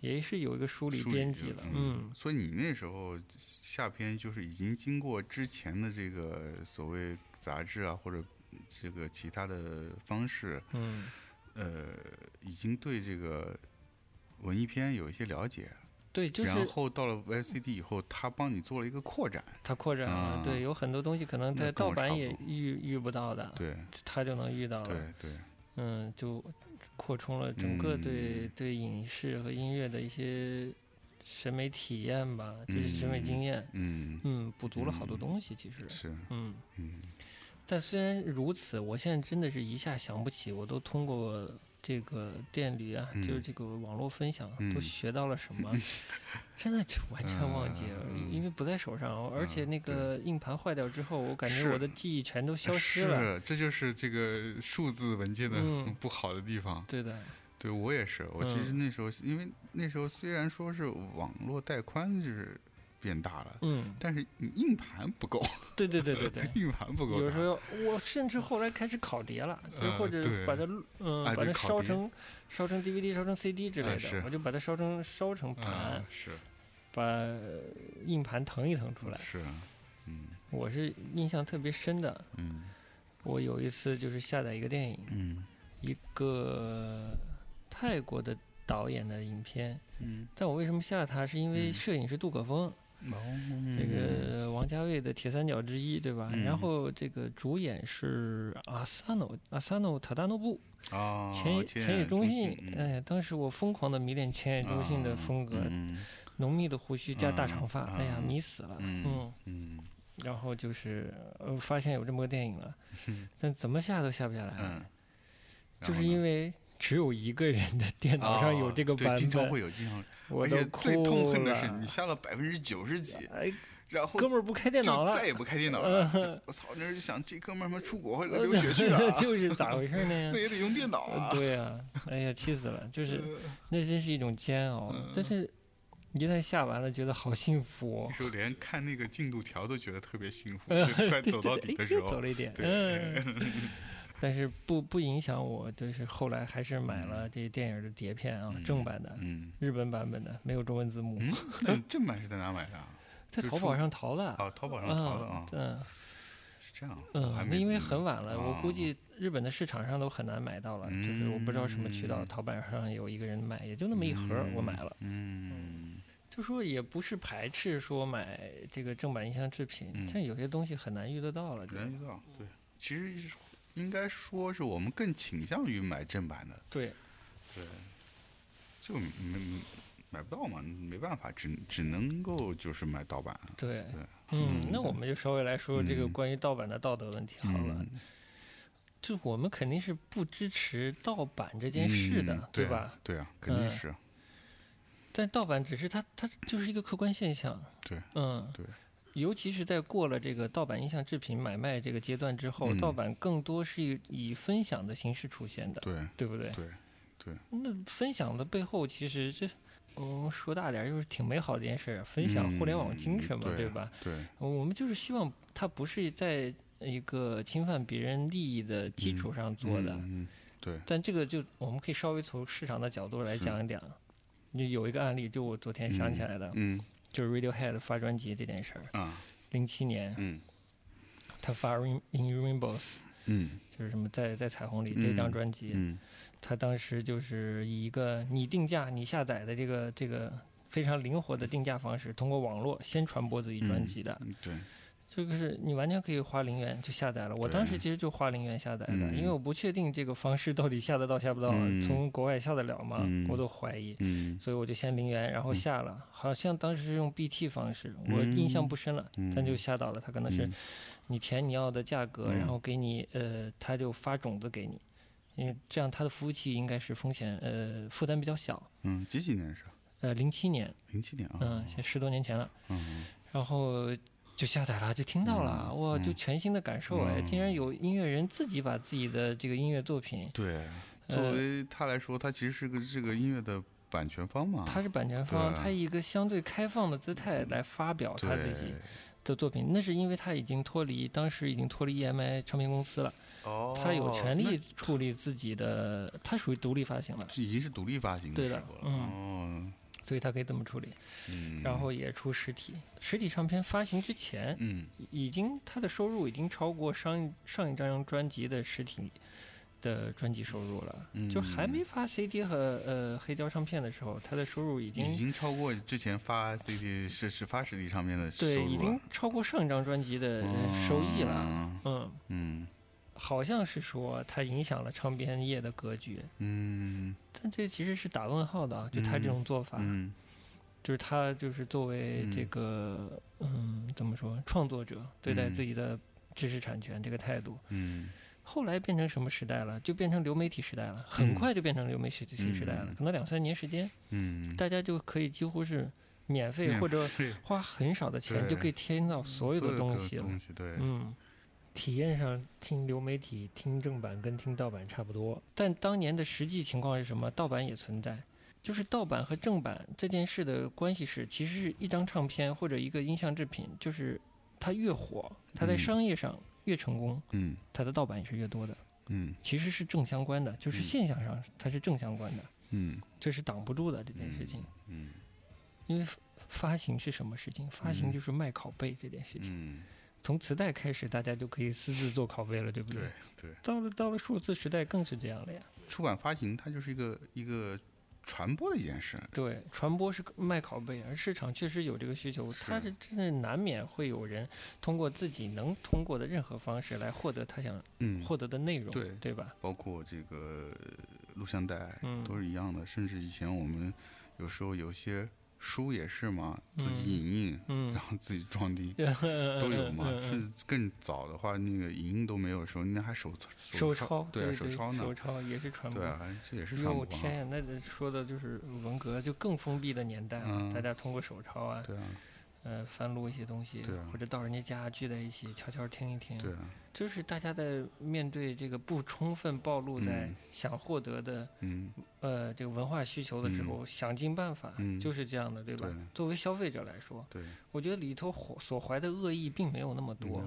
也是有一个梳理梳理编辑了。嗯，所以你那时候下篇就是已经经过之前的这个所谓杂志啊，或者这个其他的方式，嗯，呃，已经对这个文艺片有一些了解，对，就是然后到了 VCD 以后，他帮你做了一个扩展，他扩展了，啊对，有很多东西可能在盗版也遇遇不到的，对他就能遇到了。对对，嗯，就扩充了整个对、嗯对影视和音乐的一些审美体验吧，就是审美经验。嗯，嗯，补足了好多嗯东西，其实。是，嗯，嗯但虽然如此，我现在真的是一下想不起，我都通过这个电驴啊，就是嗯。这个网络分享，都嗯学到了什么，真的就完全忘记了，嗯因为不在手上，而且那个硬盘坏掉之后，我感觉我的记忆全都消失了。是，这就是这个数字文件的嗯。不好的地方。对的，对我也是，我其实嗯。那时候因为那时候虽然说是网络带宽就是变大了，嗯，但是你硬盘不够，对对对对对。硬盘不够。有时候我甚至后来开始拷碟了，就嗯或者把它录嗯啊把它烧成烧成 DVD、烧成 CD 之类的，我就把它烧成烧成盘啊，，是把硬盘腾一腾出来。是，嗯我是印象特别深的，嗯我有一次就是下载一个电影，嗯一个泰国的导演的影片，嗯，但我为什么下它？是因为嗯摄影是杜可风，哦，这个王家卫的铁三角之一，对吧？嗯。然后这个主演是阿萨诺阿萨诺塔达诺布，啊，浅野浅野中信。嗯。哎，当时我疯狂的迷恋浅野忠信的风格，嗯。浓密的胡须加大长发，嗯哎呀，嗯。迷死了。嗯然后就是呃，发现有这么个电影了，但怎么下都下不下来，嗯，就是因为为只有一个人的电脑上有这个版哦经常，会有，经常，我而且都哭最痛恨的是你下了百分之九十几，哎，然后哥们儿不开电脑了再，也不开电脑嗯了。我操，那时候就想这哥们儿他妈出国或者留学去了，就是咋回事呢 那？也得用电脑呃啊。对呀、哎呀，气死了！就是那真是一种煎熬，嗯但是一旦下完了，觉得好幸福、哦。那时候连看那个进度条都觉得特别幸福，快对走到对底的时候走，了一点，对嗯。但是不不影响我，就是后来还是买了这电影的碟片啊，嗯正版的，嗯日本版本的，没有中文字幕，正版是在哪买的 在淘宝上淘的。哦，淘宝上淘的啊，嗯是这样。嗯，那因为很晚了，我估哦计日本的市场上都很难买到了，就是我不知道什么渠道，嗯淘宝上有一个人卖，也就那么一盒，我买了。嗯就说也不是排斥说买这个正版音像制品，嗯但有些东西很难遇得到了。就难遇到，对，其实是应该说是我们更倾向于买正版的，对，对，就没没买不到嘛，没办法，只只能够就是买盗版。对对，嗯嗯，那我们就稍微来说这个嗯关于盗版的道德问题好了。嗯就我们肯定是不支持盗版这件事的，嗯对啊吧？？对啊，肯定嗯是。但盗版只是它，它就是一个客观现象。对，嗯，对。尤其是在过了这个盗版音像制品买卖这个阶段之后，嗯盗版更多是以以分享的形式出现的，对对不对？对那分享的背后，其实这，嗯，说大点儿就是挺美好的一件事儿，分享互联网精神嘛，嗯对吧？对，我们就是希望它不是在一个侵犯别人利益的基础上做的，对，但这个就我们可以稍微从市场的角度来讲一讲。你有一个案例，就我昨天想起来的，嗯就是 Radiohead 发专辑这件事儿。啊，零七年，嗯他发《In In Rainbows》，嗯就是什么在在彩虹里这张嗯专辑，嗯他当时就是以一个你定价、你下载的这个这个非常灵活的定价方式，通过网络先传播自己专辑的。嗯，对，这个是你完全可以花零元就下载了。我当时其实就花零元下载的，嗯因为我不确定这个方式到底下得到下不到，嗯从国外下得了吗？嗯我都怀疑。嗯所以我就先零元，然后嗯下了，好像当时是用 BT 方式，我印象不深了，嗯但就下到了。他可能是嗯你填你要的价格，嗯然后给你呃，他就发种子给你，因为这样他的服务器应该是风险呃负担比较小。嗯，几几年是？呃，零七年，零七年啊。嗯，现在十多年前了，嗯然后就下载了，就听到了，嗯哇，就嗯全新的感受哎，嗯竟然有音乐人自己把自己的这个音乐作品，对，作为他来说，他其实是个这个音乐的版权方嘛。他是版权方，他以一个相对开放的姿态来发表他自己的作品，那是因为他已经脱离，当时已经脱离 EMI 唱片公司了，哦，他有权利处理自己的，他属于独立发行了，已经是独立发行对的时候了。嗯所以他可以这么处理，嗯，然后也出实体，实体唱片发行之前，嗯。已经他的收入已经超过上一上一张专辑的实体的专辑收入了，嗯，就还没发 CD 和呃黑胶唱片的时候，他的收入已经已经超过之前发 CD 是是发实体唱片的收对已经超过上一张专辑的呃收益了，嗯。嗯好像是说它影响了唱片业的格局，嗯。但这其实是打问号的啊！就他这种做法，嗯。就是他就是作为这个嗯。怎么说创作者对待嗯。自己的知识产权这个态度，嗯。后来变成什么时代了？就变成流媒体时代了，很嗯快就变成流媒体时代了，嗯。可能两三年时间，嗯，大家就可以几乎是免费或者花很少的钱就可以听到所有的东西了。东西对，嗯，体验上听流媒体、听正版跟听盗版差不多，但当年的实际情况是什么？盗版也存在，就是盗版和正版这件事的关系是，其实是一张唱片或者一个音像制品，就是它越火，它在嗯商业上越成功，嗯它的盗版也是越多的，嗯其实是正相关的，就是嗯现象上它是正相关的，嗯这是挡不住的这件事情。嗯因为发发行是什么事情？发行嗯就是卖拷贝这件事情。嗯，从磁带开始，大家就可以私自做拷贝了，对不对对，到了到了数字时代，更是这样了呀。出版发行它就是一个一个传播的一件事。对，传播是卖拷贝，而市场确实有这个需求，它是是真的难免会有人通过自己能通过的任何方式来获得他想嗯，获得的内容，对对吧？包括这个录像带嗯都是一样的，甚至以前我们有时候有些书也是嘛，自己嗯影印，嗯。然，后自己装订。都 都有嘛，是甚至更早的话，那个影印都没有的时候，那还手手抄，对啊对手抄呢。手抄也是传播。对。啊，这也是传播啊。哟天呀，那这说的就是文革就更封闭的年代大家通过手抄啊，对啊，呃，翻录一些东西，或者到人家家聚在一起悄悄听一听，就是大家在面对这个不充分暴露在嗯想获得的、嗯呃这个文化需求的时候，想尽办法，嗯就是这样的，对吧？对作为消费者来说，对，我觉得里头所所怀的恶意并没有那么多。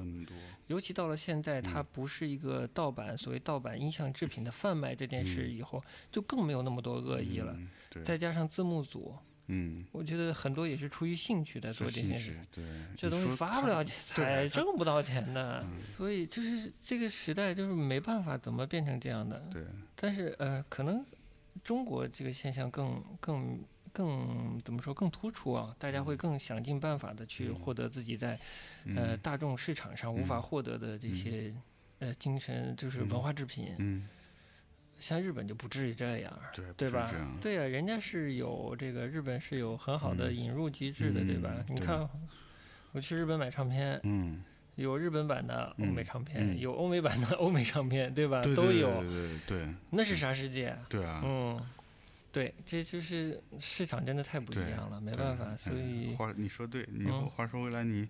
尤其到了现在，它嗯不是一个盗版，所谓盗版音像制品的贩卖这件事嗯以后，就更没有那么多恶意了。再加上字幕组，嗯，我觉得很多也是出于兴趣在做这件事。，对，这东西发不了钱，对才他挣不到钱的，嗯。所以就是这个时代就是没办法怎么变成这样的。对，但是呃，可能中国这个现象更更更怎么说更突出啊？大家会更想尽办法的去嗯。获得自己在呃嗯大众市场上无法嗯。获得的这些呃精神就是嗯。文化制品。嗯，像日本就不至于这样。对，对吧？对呀、人家是有这个日本是有很好的嗯引入机制的，对吧你看，我去日本买唱片，嗯，有日本版的欧美嗯唱片，嗯有欧美版的欧美唱片，对吧？对，对都有，对那是啥世界啊？对啊，嗯，对，这就是市场真的太不一样了，没办法，所嗯以话你说对，你嗯话说回来，你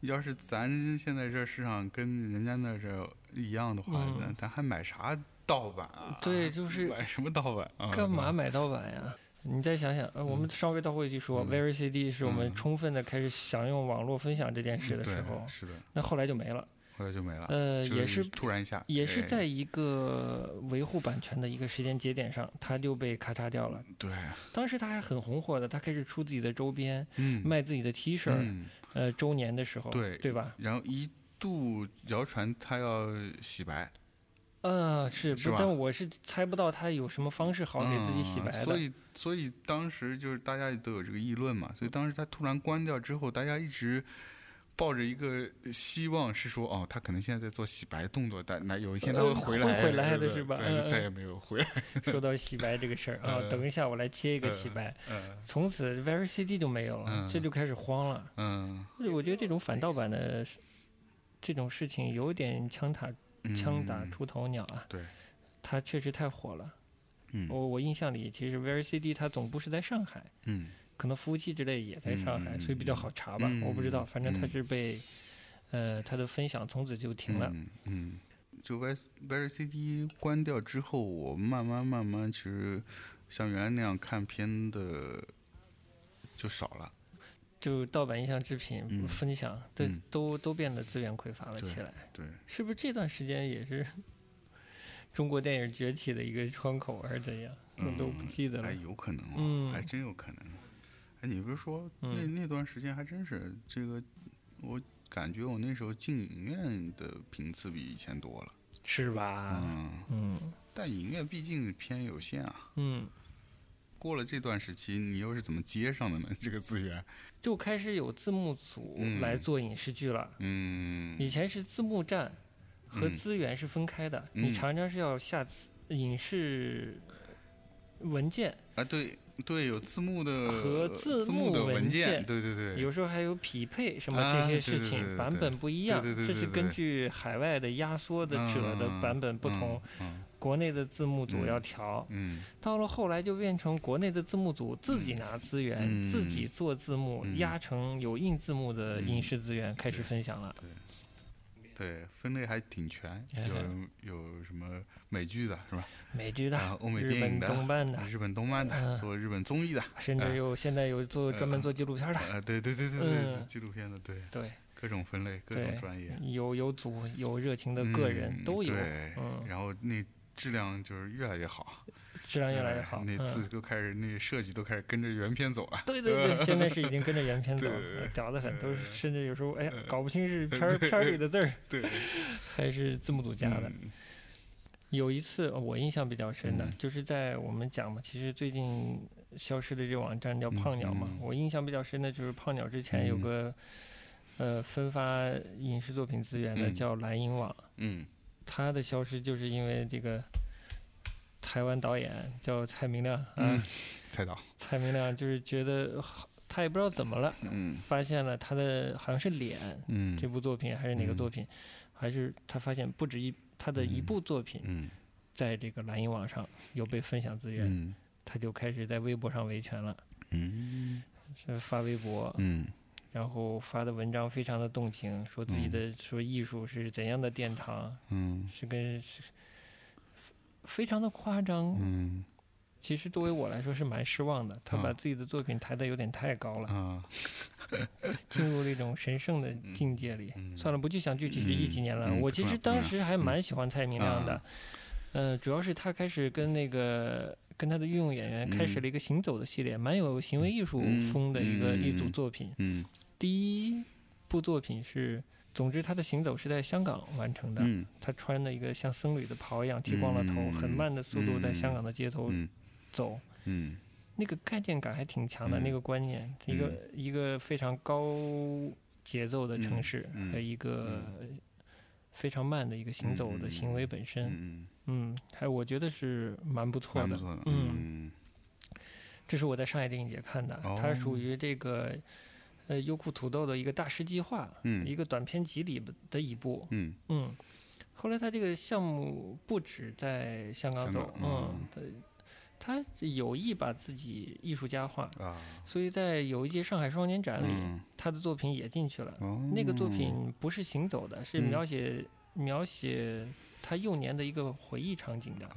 要是咱现在这市场跟人家那这一样的话，咱还买啥盗版啊？对，就是买什么盗版啊？干嘛买盗版呀？你再想想，呃，我们稍微倒回去说嗯，Very CD 是我们嗯充分的开始享用网络分享这件事的时候，是的，那后来就没了。后来就没了。呃，也是突然一下，也是哎在一个维护版权的一个时间节点上，它就被咔嚓掉了。对，当时它还很红火的，它开始出自己的周边，嗯，卖自己的 T 恤，嗯，呃，周年的时候，对对吧？然后一度谣传他要洗白，呃，是，但我是猜不到他有什么方式好给自己洗白的。嗯所以，所以当时就是大家都有这个议论嘛，所以当时他突然关掉之后，大家一直抱着一个希望，是说哦，他可能现在在做洗白动作，但那有一天他会回来，会回来的是吧？但是嗯。再也没有回来。说到洗白这个事儿啊，呃等一下我来接一个洗白，嗯。从此 Very CD 就没有了，嗯。这就开始慌了。嗯，我觉得这种反盗版的这种事情有点枪打嗯枪打出头鸟啊。对，它确实太火了。嗯我我印象里，其实 Very CD 它总部是在上海，嗯可能服务器之类也在上海，嗯所以比较好查吧。嗯我不知道，反正它嗯是被，呃，它的分享从此就停了。嗯嗯，就 V Very CD 关掉之后，我慢慢慢慢，其实像原来那样看片的就少了。就盗版音像制品嗯分享，都、嗯都都变得资源匮乏了起来。对，是不是这段时间也是 中国电影崛起的一个窗口，还是怎样？我都不记得了哎，。有可能还真有可能。哎，你不是说那、嗯那段时间还真是这个，我感觉我那时候进影院的频次比以前多了。是吧？嗯，嗯但影院毕竟片有限啊。嗯，过了这段时期，你又是怎么接上的呢？这个资源？就开始有字幕组嗯。来做影视剧了。嗯。以前是字幕站和嗯。资源是分开的，嗯。你常常是要下字影视文件，啊，对对，有字幕的和字字幕的文文件，对对对，有时候还有匹配什么啊这些事情，版对。对本不一样，这是根据海外的压缩的者的嗯版本不同，，嗯国内的字幕组嗯要调。嗯。到了后来就变成国内的字幕组自己拿资源，嗯。自己做字幕，嗯。压成有印字幕的嗯。影视资源开始分享了。对，分类还挺全，哎有 有什么美剧的是吧？美剧的然后、欧美电影的、动漫的，日本动漫的、嗯。做日本综艺的，甚至有现在有做专门做纪录片的，呃，对对对对对，嗯。纪录片的，对，对，各种分类，各种专业，有有组有热情的个人嗯都有，对，嗯，然后那质量就是越来越好，质量越来越哎好。那嗯字都开始，那个设计都开始跟着原片走了。对对对，现在是已经跟着原片走了，屌得很，都是甚至有时候哎呀搞不清是片儿片儿里的字儿对，还是字幕组加的。嗯有一次呃我印象比较深的嗯，就是在我们讲嘛，其实最近消失的这个网站叫嗯胖鸟嘛嗯，我印象比较深的就是胖鸟之前有嗯个呃分发影视作品资源的嗯叫蓝鹰网，嗯它的消失就是因为这个台湾导演叫蔡明亮，嗯啊，，猜到，蔡明亮就是觉得他也不知道怎么了，嗯发现了他的好像是脸嗯这部作品还是哪个作嗯品，还是他发现不止一他的一嗯部作品嗯在这个蓝鹰网上有被分享资源，嗯他就开始在微博上维权了，嗯是发微博，嗯然后发的文章非常的动情，说自己嗯的说艺术是怎样的殿堂，嗯是跟是非常的夸张。嗯其实作为我来说是蛮失望的，他把啊自己的作品抬得有点太高了，啊进入了一种神圣的境界里。嗯算了，不去想具体是一几年了。嗯我其实当时还蛮喜欢蔡明亮的嗯，呃，主要是他开始跟那个跟他的御用演员开始嗯了一个行走的系列，蛮有行为艺术嗯风的一个一组嗯作品。嗯第一部作品是，总之他的行走是在香港完成的，嗯。他穿的一个像僧侣的袍一样，剃光了头，嗯很慢的速度在香嗯港的街头嗯走。嗯那个概念感还挺强的，嗯那个观念，一个一个非常高节奏的城嗯市嗯和一个非常慢的一个行走的行为本身，嗯嗯，还我觉得是蛮不错的，嗯嗯。这是我在上海电影节看的，它属哦于这个呃优酷土豆的一个大师计划，嗯。一个短片集里的一部，嗯。嗯，后来他这个项目不止在香港走，嗯，他他有意把自己艺术家化，啊。所以在有一届上海双年展里，嗯。他的作品也进去了。哦。那个作品不是行走的，是嗯。描写、描写他幼年的一个回忆场景的。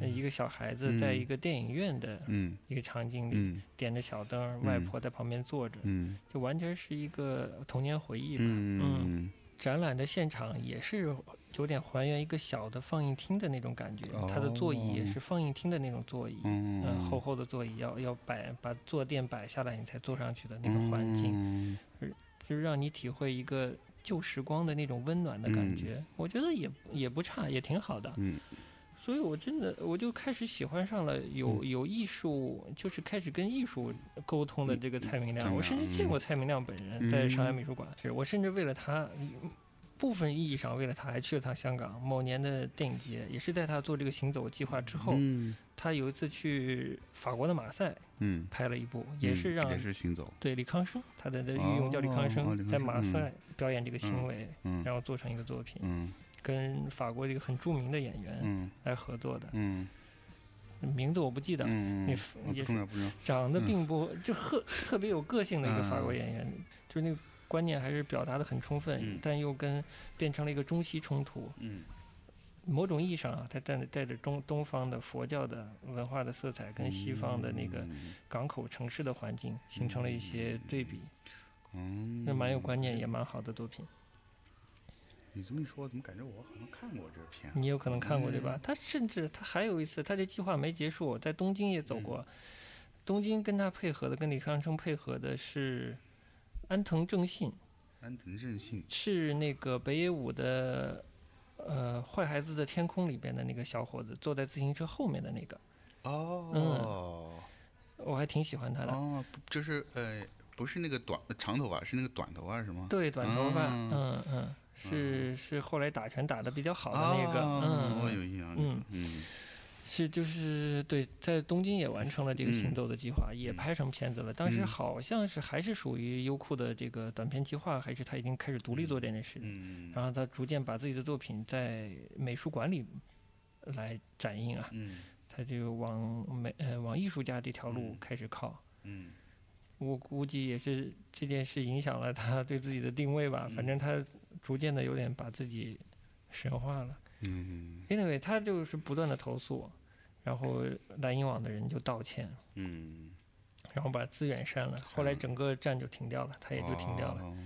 呃一个小孩子在嗯一个电影院的嗯。一个场景里，嗯。点着小灯，外嗯婆在旁边坐着，嗯。就完全是一个童年回忆吧。嗯。展览的现场也是有点还原一个小的放映厅的那种感觉，它的座椅也哦是放映厅的那种座椅，嗯。嗯，厚厚的座椅要要摆把坐垫摆下来你才坐上去的那个环境，境就是让你体会一个旧时光的那种温暖的感觉，我觉得也也不差，也挺好的。嗯所以我真的我就开始喜欢上了有有艺术，就是开始跟艺术沟通的这个蔡明亮。嗯我甚至见过蔡明亮本人，在上海美术馆，是我甚至为了他。部分意义上，为了他还去了趟香港。某年的电影节，也是在他做这个行走计划之后，嗯他有一次去法国的马赛嗯。拍了一部，也是嗯让也是行走。对李康生，他的的御用叫李康生，在马赛表演这个行为，嗯。然后做成一个作品，嗯。跟法国的一个很著名的演员嗯。来合作的，嗯。名字我不记得，嗯那也是长得嗯。并不就特特别有个性的一个法国嗯。演员，就是那个观念还是表达的很充分，嗯。但又跟变成了一个中西冲突。嗯某种意义上啊，它带着带着中东方的佛教的文化的色彩，跟西方的那个嗯港口城市的环境形成了一些对比，嗯那蛮有观念，也蛮好的作品。你这么一说，怎么感觉我好像看过这个片？你有可能看过对吧嗯？他甚至他还有一次，他这计划没结束，在东京也走过。嗯东京跟他配合的，跟李康生配合的是安藤正信，安藤正信是那个北野武的呃《坏孩子的天空》里边的那个小伙子，坐在自行车后面的那个，哦我还挺喜欢他的。哦，就是呃，不是那个短长头发，是那个短头发是吗？对，短头发，嗯嗯嗯，是是后来打拳打的比较好的那个，哦嗯，我有印象。嗯嗯是就是对，在东京也完成了这个行嗯走的计划，也嗯拍成片子了。当时嗯好像是还是属于优酷的这个短片计划，还是他已经开始独立做这件事。嗯然后他逐渐把自己的作品在美术馆里来展映啊，嗯他就往美呃往艺术家这条路嗯开始靠。嗯我估计也是这件事影响了他对自己的定位吧。反嗯正他逐渐的有点把自己神化了。嗯。Anyway，他就是不断的投诉，然后蓝鹰网的人就道歉，嗯，然后把资源删了，后来整个站就停掉了，他也就停掉了。哦。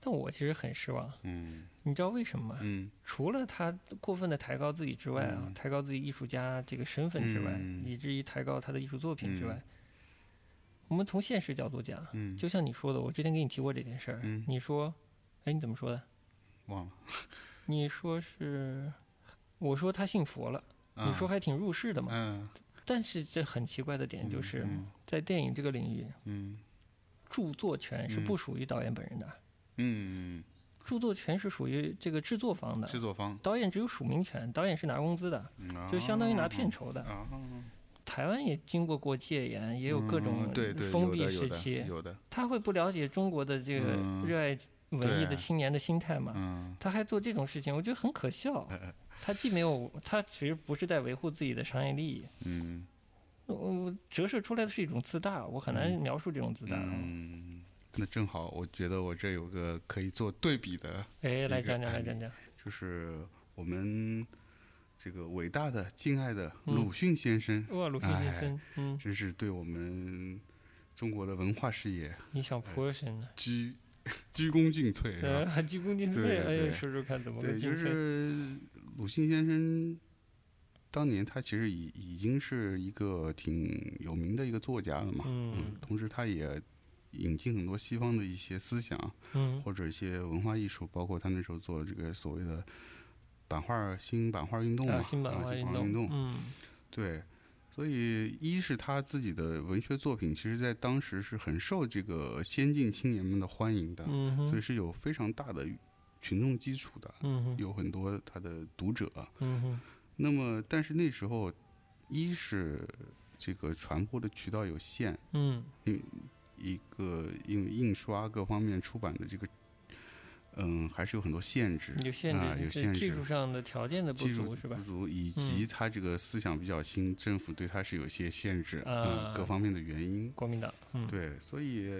但我其实很失望，嗯。你知道为什么吗？嗯。除了他过分的抬高自己之外啊，嗯。抬高自己艺术家这个身份之外，嗯。以至于抬高他的艺术作品之嗯。外，我们从现实角度讲，嗯，就像你说的，我之前给你提过这件事儿，嗯。你说，哎，你怎么说的？忘了。你说是，我说他信佛了，你说还挺入世的嘛。嗯，但是这很奇怪的点就是，嗯。在电影这个领域，嗯。著作权是嗯。不属于导演本人的，嗯，著作权是属于这个制作方的，制作方。导演只有署名权，导演是拿工资的，就相当于拿片酬的。啊，台湾也经过过戒严，也有各种封闭时期，有的，他会不了解中国的这个嗯。热爱文艺的青年的心态嘛？嗯他还做这种事情，我觉得很可笑。他既没有，他其实不是在维护自己的商业利益，嗯我折射出来的是一种自大，我很难描述这种自大。嗯，那正好，我觉得我这有个可以做对比的，哎，来讲讲，来讲讲。就是我们这个伟大的、敬爱的嗯鲁迅先生，哇，鲁迅先生，嗯，真是对我们中国的文化事业影响颇深呢。鞠 鞠躬尽瘁，是吧？呃，鞠躬尽瘁，对哎呀，对说说看怎么个对，就尽瘁？是鲁迅先生当年他其实已已经是一个挺有名的一个作家了嘛，嗯同时他也引进很多西方的一些思想嗯或者一些文化艺术，包括他那时候做了这个所谓的版画新版画运动嘛，新版画运动，嗯对。所以，一是他自己的文学作品，其实在当时是很受这个先进青年们的欢迎的，嗯所以是有非常大的群众基础的。嗯有很多他的读者。嗯那么，但是那时候，一是这个传播的渠道有限，嗯一个因为印刷各方面出版的这个，嗯，还是有很多限制，有限制，啊有限制技术上的条件的不足是吧不？足，以及他这个思想比较新，政府对他是有一些限制，啊嗯，各方面的原因。国民党，嗯，对，所以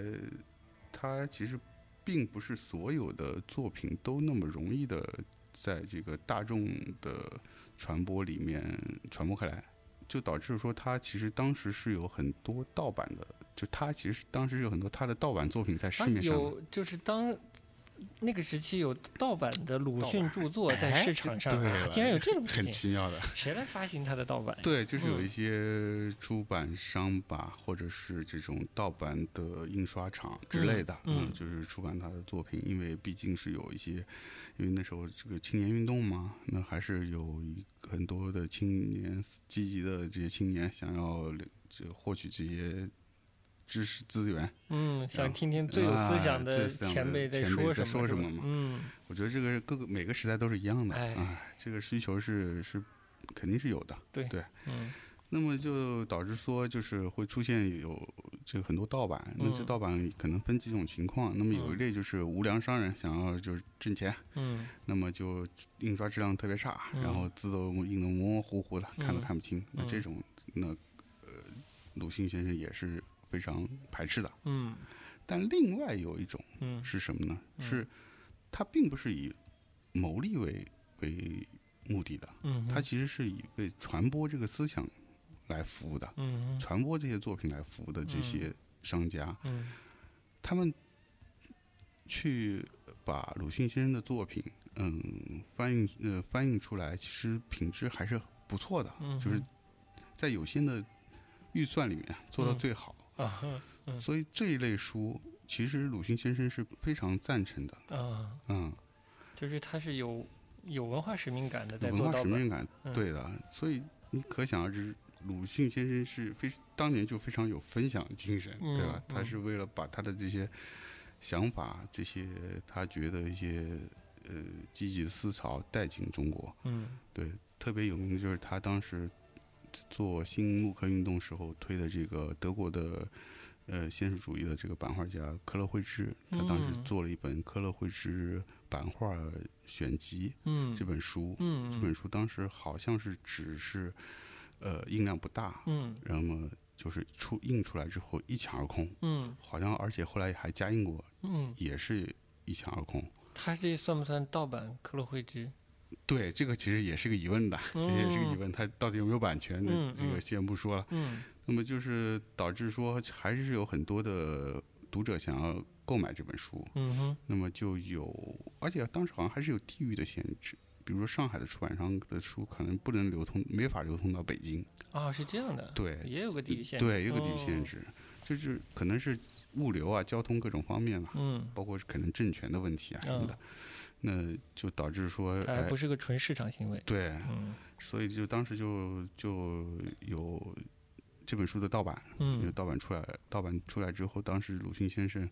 他其实并不是所有的作品都那么容易的在这个大众的传播里面传播开来，就导致说他其实当时是有很多盗版的，就他其实当时有很多他的盗版作品在市啊，面上就是当那个时期有盗版的鲁迅著作在哎市场上竟然有这种事很，奇妙的，谁来发行他的盗版？对，就是有嗯。一些出版商吧，或者是这种盗版的印刷厂之类的，嗯嗯。就是出版他的作品，因为毕竟是有一些，因为那时候这个青年运动嘛，那还是有很多的青年积极的这些青年想要这获取这些知识资源，嗯，想听听最有思想的前辈在说什么，是吧说什么嘛嗯我觉得这个各个每个时代都是一样的，哎哎，这个需求是是肯定是有的。嗯那么就导致说，就是会出现有这个很多盗版。那这嗯盗版可能分几种情况。那么有一类就是无良商人想要就是挣钱，嗯那么就印刷质量特别差，嗯然后字都印得模模糊糊的，看都嗯看不清。那这嗯种，那呃，鲁迅先生也是非常排斥的。嗯但另外有一种嗯是什么呢？嗯是他并不是以牟利为为目的的，嗯，他其实是以为传播这个思想来服务的。嗯嗯传播这些作品来服务的这些商家，嗯他们去把鲁迅先生的作品，嗯，翻译呃翻译出来，其实品质还是不错的，嗯，就是在有限的预算里面做到嗯最好。啊嗯所以这一类书，其实鲁迅先生是非常赞成的。啊，嗯，就是他是有有文化使命感的，在文化使命感，嗯对的。所以你可想而知，鲁迅先生是非当年就非常有分享精神，对吧嗯？他嗯是为了把他的这些想法、这些他觉得一些呃积极的思潮带进中国。嗯对，特别有名的就是他当时做新木刻运动时候推的这个德国的呃现实主义的这个版画家科勒惠芝，他当时嗯做了一本科勒惠芝版画选集嗯这本书。嗯这本书当时好像是只是呃印量不大，嗯那么就是出印出来之后一抢而空，嗯好像而且后来还加印过，嗯，也是一抢而空。他这算不算盗版克洛惠之？对，这个其实也是个疑问的，这也是个疑问，它到底有没有版权这个嗯。先不说了。嗯。那么就是导致说，还是有很多的读者想要购买这本书，嗯哼，那么就有，而且当时好像还是有地域的限制，比如说上海的出版商的书可能不能流通，没法流通到北京。啊，是这样的，对，也有个地域限制，对，有个地域限哦。制，就是可能是物流啊、交通各种方面吧，嗯，包括可能政权的问题啊什么的，那就导致说，哎它不，是个纯市场行为。对，嗯所以就当时就就有这本书的盗版，因为嗯盗版出来，盗版出来之后，当时鲁迅先生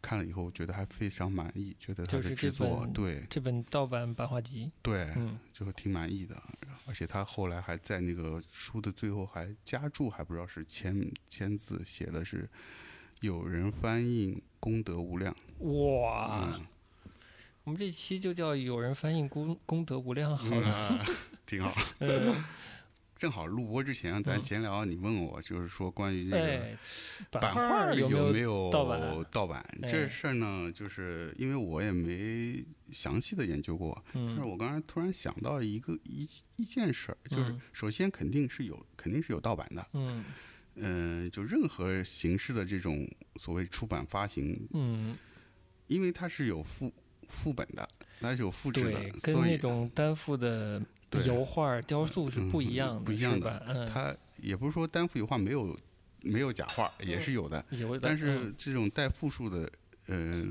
看了以后，觉得还非常满意，觉得他是制作本对这本盗版版画集，对，嗯就挺满意的。而且他后来还在那个书的最后还加注，还不知道是签签字写的是“有人翻译，功德无量”。哇，嗯，我们这期就叫有人翻译功功德无量，好了，啊挺好。嗯，正好录播之前咱嗯。闲聊，你问我就是说关于这个哎，版画画有没有盗版？盗版哎。这事儿呢，就是因为我也没详细的研究过，但是嗯我刚才突然想到一个一一件事儿，就是嗯。首先肯定是有肯定是有盗版的，嗯。嗯、就任何形式的这种所谓出版发行，嗯，因为它是有副副本的，它是有复制的，，跟那种单幅的油画、雕塑是不一嗯样的，不一样的它也不是说单幅油画没有没有假画，也是有的，有的，但是嗯这种带复数的呃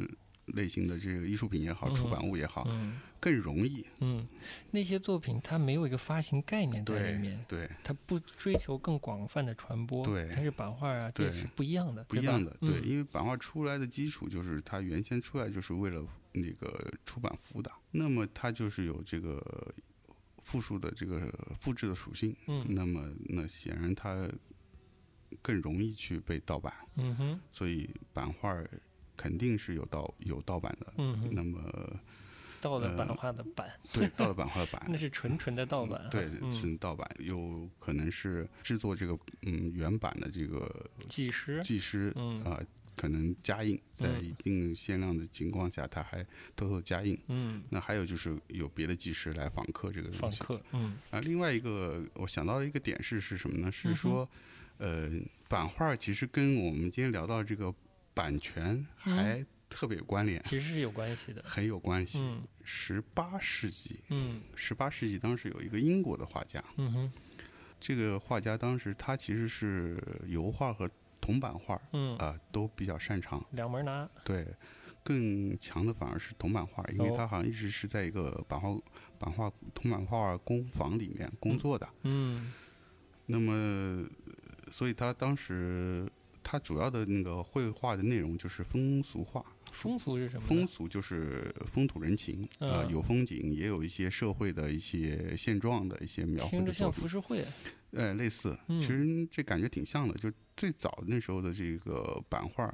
类型的这个艺术品也好，出版物也好，嗯更容易。嗯，那些作品它没有一个发行概念在里面，对，它不追求更广泛的传播，对。它是版画啊，这对是不一样的，不一样的，对，嗯。因为版画出来的基础就是它原先出来就是为了那个出版服的，那么它就是有这个复数的这个复制的属性，嗯。那么那显然它更容易去被盗版，嗯哼，所以版画肯定是有盗有盗版的。那么盗的版呃画的版，对盗了版画的版，那是纯纯的盗版，对，嗯是盗版，有可能是制作这个嗯原版的这个技师，技师嗯啊、可能加印，在嗯。一定限量的情况下，他还偷偷加印。嗯，那还有就是有别的技师来访客这个东西。访客，嗯。啊，另外一个我想到了一个点是是什么呢？嗯是说，呃，版画其实跟我们今天聊到这个版权嗯。还特别有关联，其实是有关系的，很有关系。嗯。十八世纪，嗯。十八世纪当时有一个英国的画家，嗯哼，这个画家当时他其实是油画和铜版画嗯，啊、都比较擅长。两门拿，对，更强的反而是铜版画，因为哦他好像一直是在一个版画版画铜版画工坊里面工作的。嗯那么，所以他当时他主要的那个绘画的内容就是风俗画。风俗是什么？风俗就是风土人情，呃，嗯有风景，也有一些社会的一些现状的一些描绘听着像浮。世绘，呃，类似，嗯其实这感觉挺像的。就最早那时候的这个版画，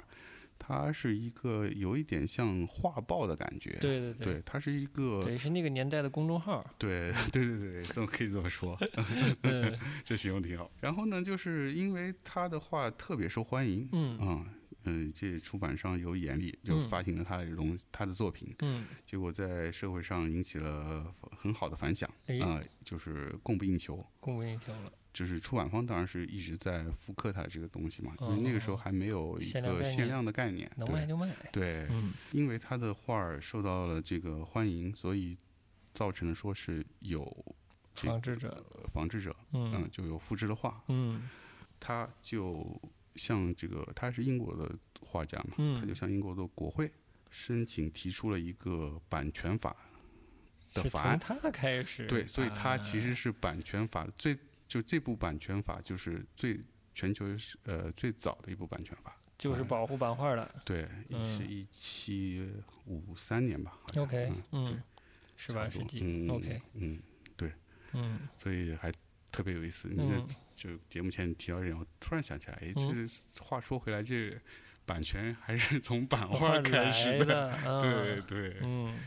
它是一个有一点像画报的感觉。对对对，它是一个对，是那个年代的公众号，对 对对对，这么可以这么说，嗯 这形容挺好。然后呢，就是因为他的画特别受欢迎，嗯啊，嗯，这出版商有眼力，就嗯发行了他的东他的作品，嗯，结果在社会上引起了很好的反响，哎啊，就是供不应求。供不应求了，就是出版方当然是一直在复刻它这个东西嘛，因为那个时候还没有一限量概个限量的概念，对能卖就卖，对，嗯。因为他的画儿受到了这个欢迎，所以造成了说是有这仿制者，个仿制者，嗯，嗯就有复制的画，嗯。他就向这个他是英国的画家嘛，嗯他就向英国的国会申请提出了一个版权法的法案从，他开始，对，所以他其啊实是版权法最就这部版权法就是最全球是呃最早的一部版权法，就是保护版画的。对，嗯是一七五三年吧，OK，嗯嗯，十八差不多世纪嗯，OK，嗯，对嗯。所以还特别有意思。你这。嗯就节目前提到这点，我突然想起来，哎，嗯这是话说回来，这版权还是 从版画画开始来的，啊对对，嗯，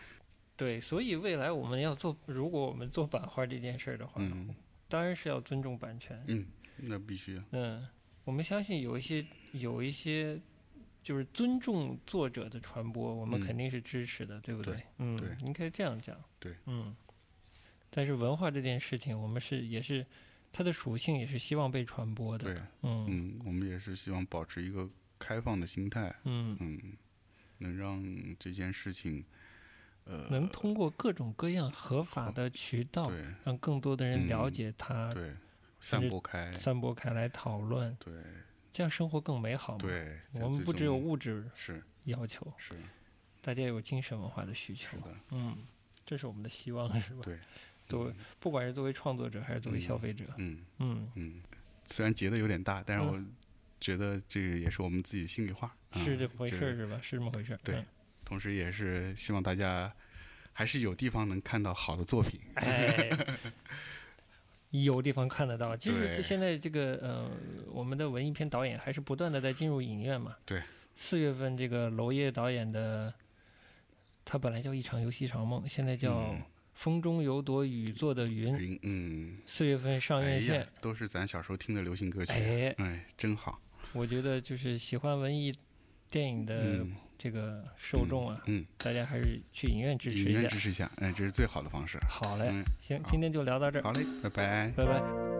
对，所以未来我们要做，如果我们做版画这件事儿的话，嗯当然是要尊重版权。嗯，那必须啊，嗯，我们相信有一些有一些就是尊重作者的传播，我们嗯肯定是支持的，对不对对？嗯对，应该这样讲。对，嗯。但是文化这件事情，我们是也是它的属性也是希望被传播的。对，嗯嗯，我们也是希望保持一个开放的心态，嗯，嗯，能让这件事情，呃，能通过各种各样合法的渠道，让更多的人了嗯解它，对散播开，散播开来讨论，对。这样生活更美好嘛。对，我们不只有物质是。要求，是。大家有精神文化的需求。嗯，这是我们的希望，是吧？对，作为不管是作为创作者还是作为嗯消费者，嗯嗯，嗯，虽然结的有点大，但是嗯。我觉得这个也是我们自己心里话，嗯是这么回事儿是吧？是这么回事儿。对。嗯同时也是希望大家还是有地方能看到好的作品，哎，有地方看得到。其实对这现在这个呃，我们的文艺片导演还是不断的在进入影院嘛。对。四月份这个娄烨导演的，他本来叫《一场游戏一场梦》，现在叫《嗯风中有朵雨做的云》。云嗯，四月份上哎院线呀，，都是咱小时候听的流行歌曲，哎，哎，真好，我觉得就是喜欢文艺电影的嗯，这个受众啊，嗯，大家还是去影院支持一下。影院支持一下，哎，这是最好的方式。好嘞，嗯，行，今天就聊到这儿，好嘞，拜拜。拜拜。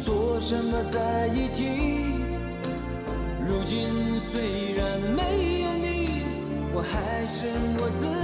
说什么在一起？如今虽然没有你，我还是我自己。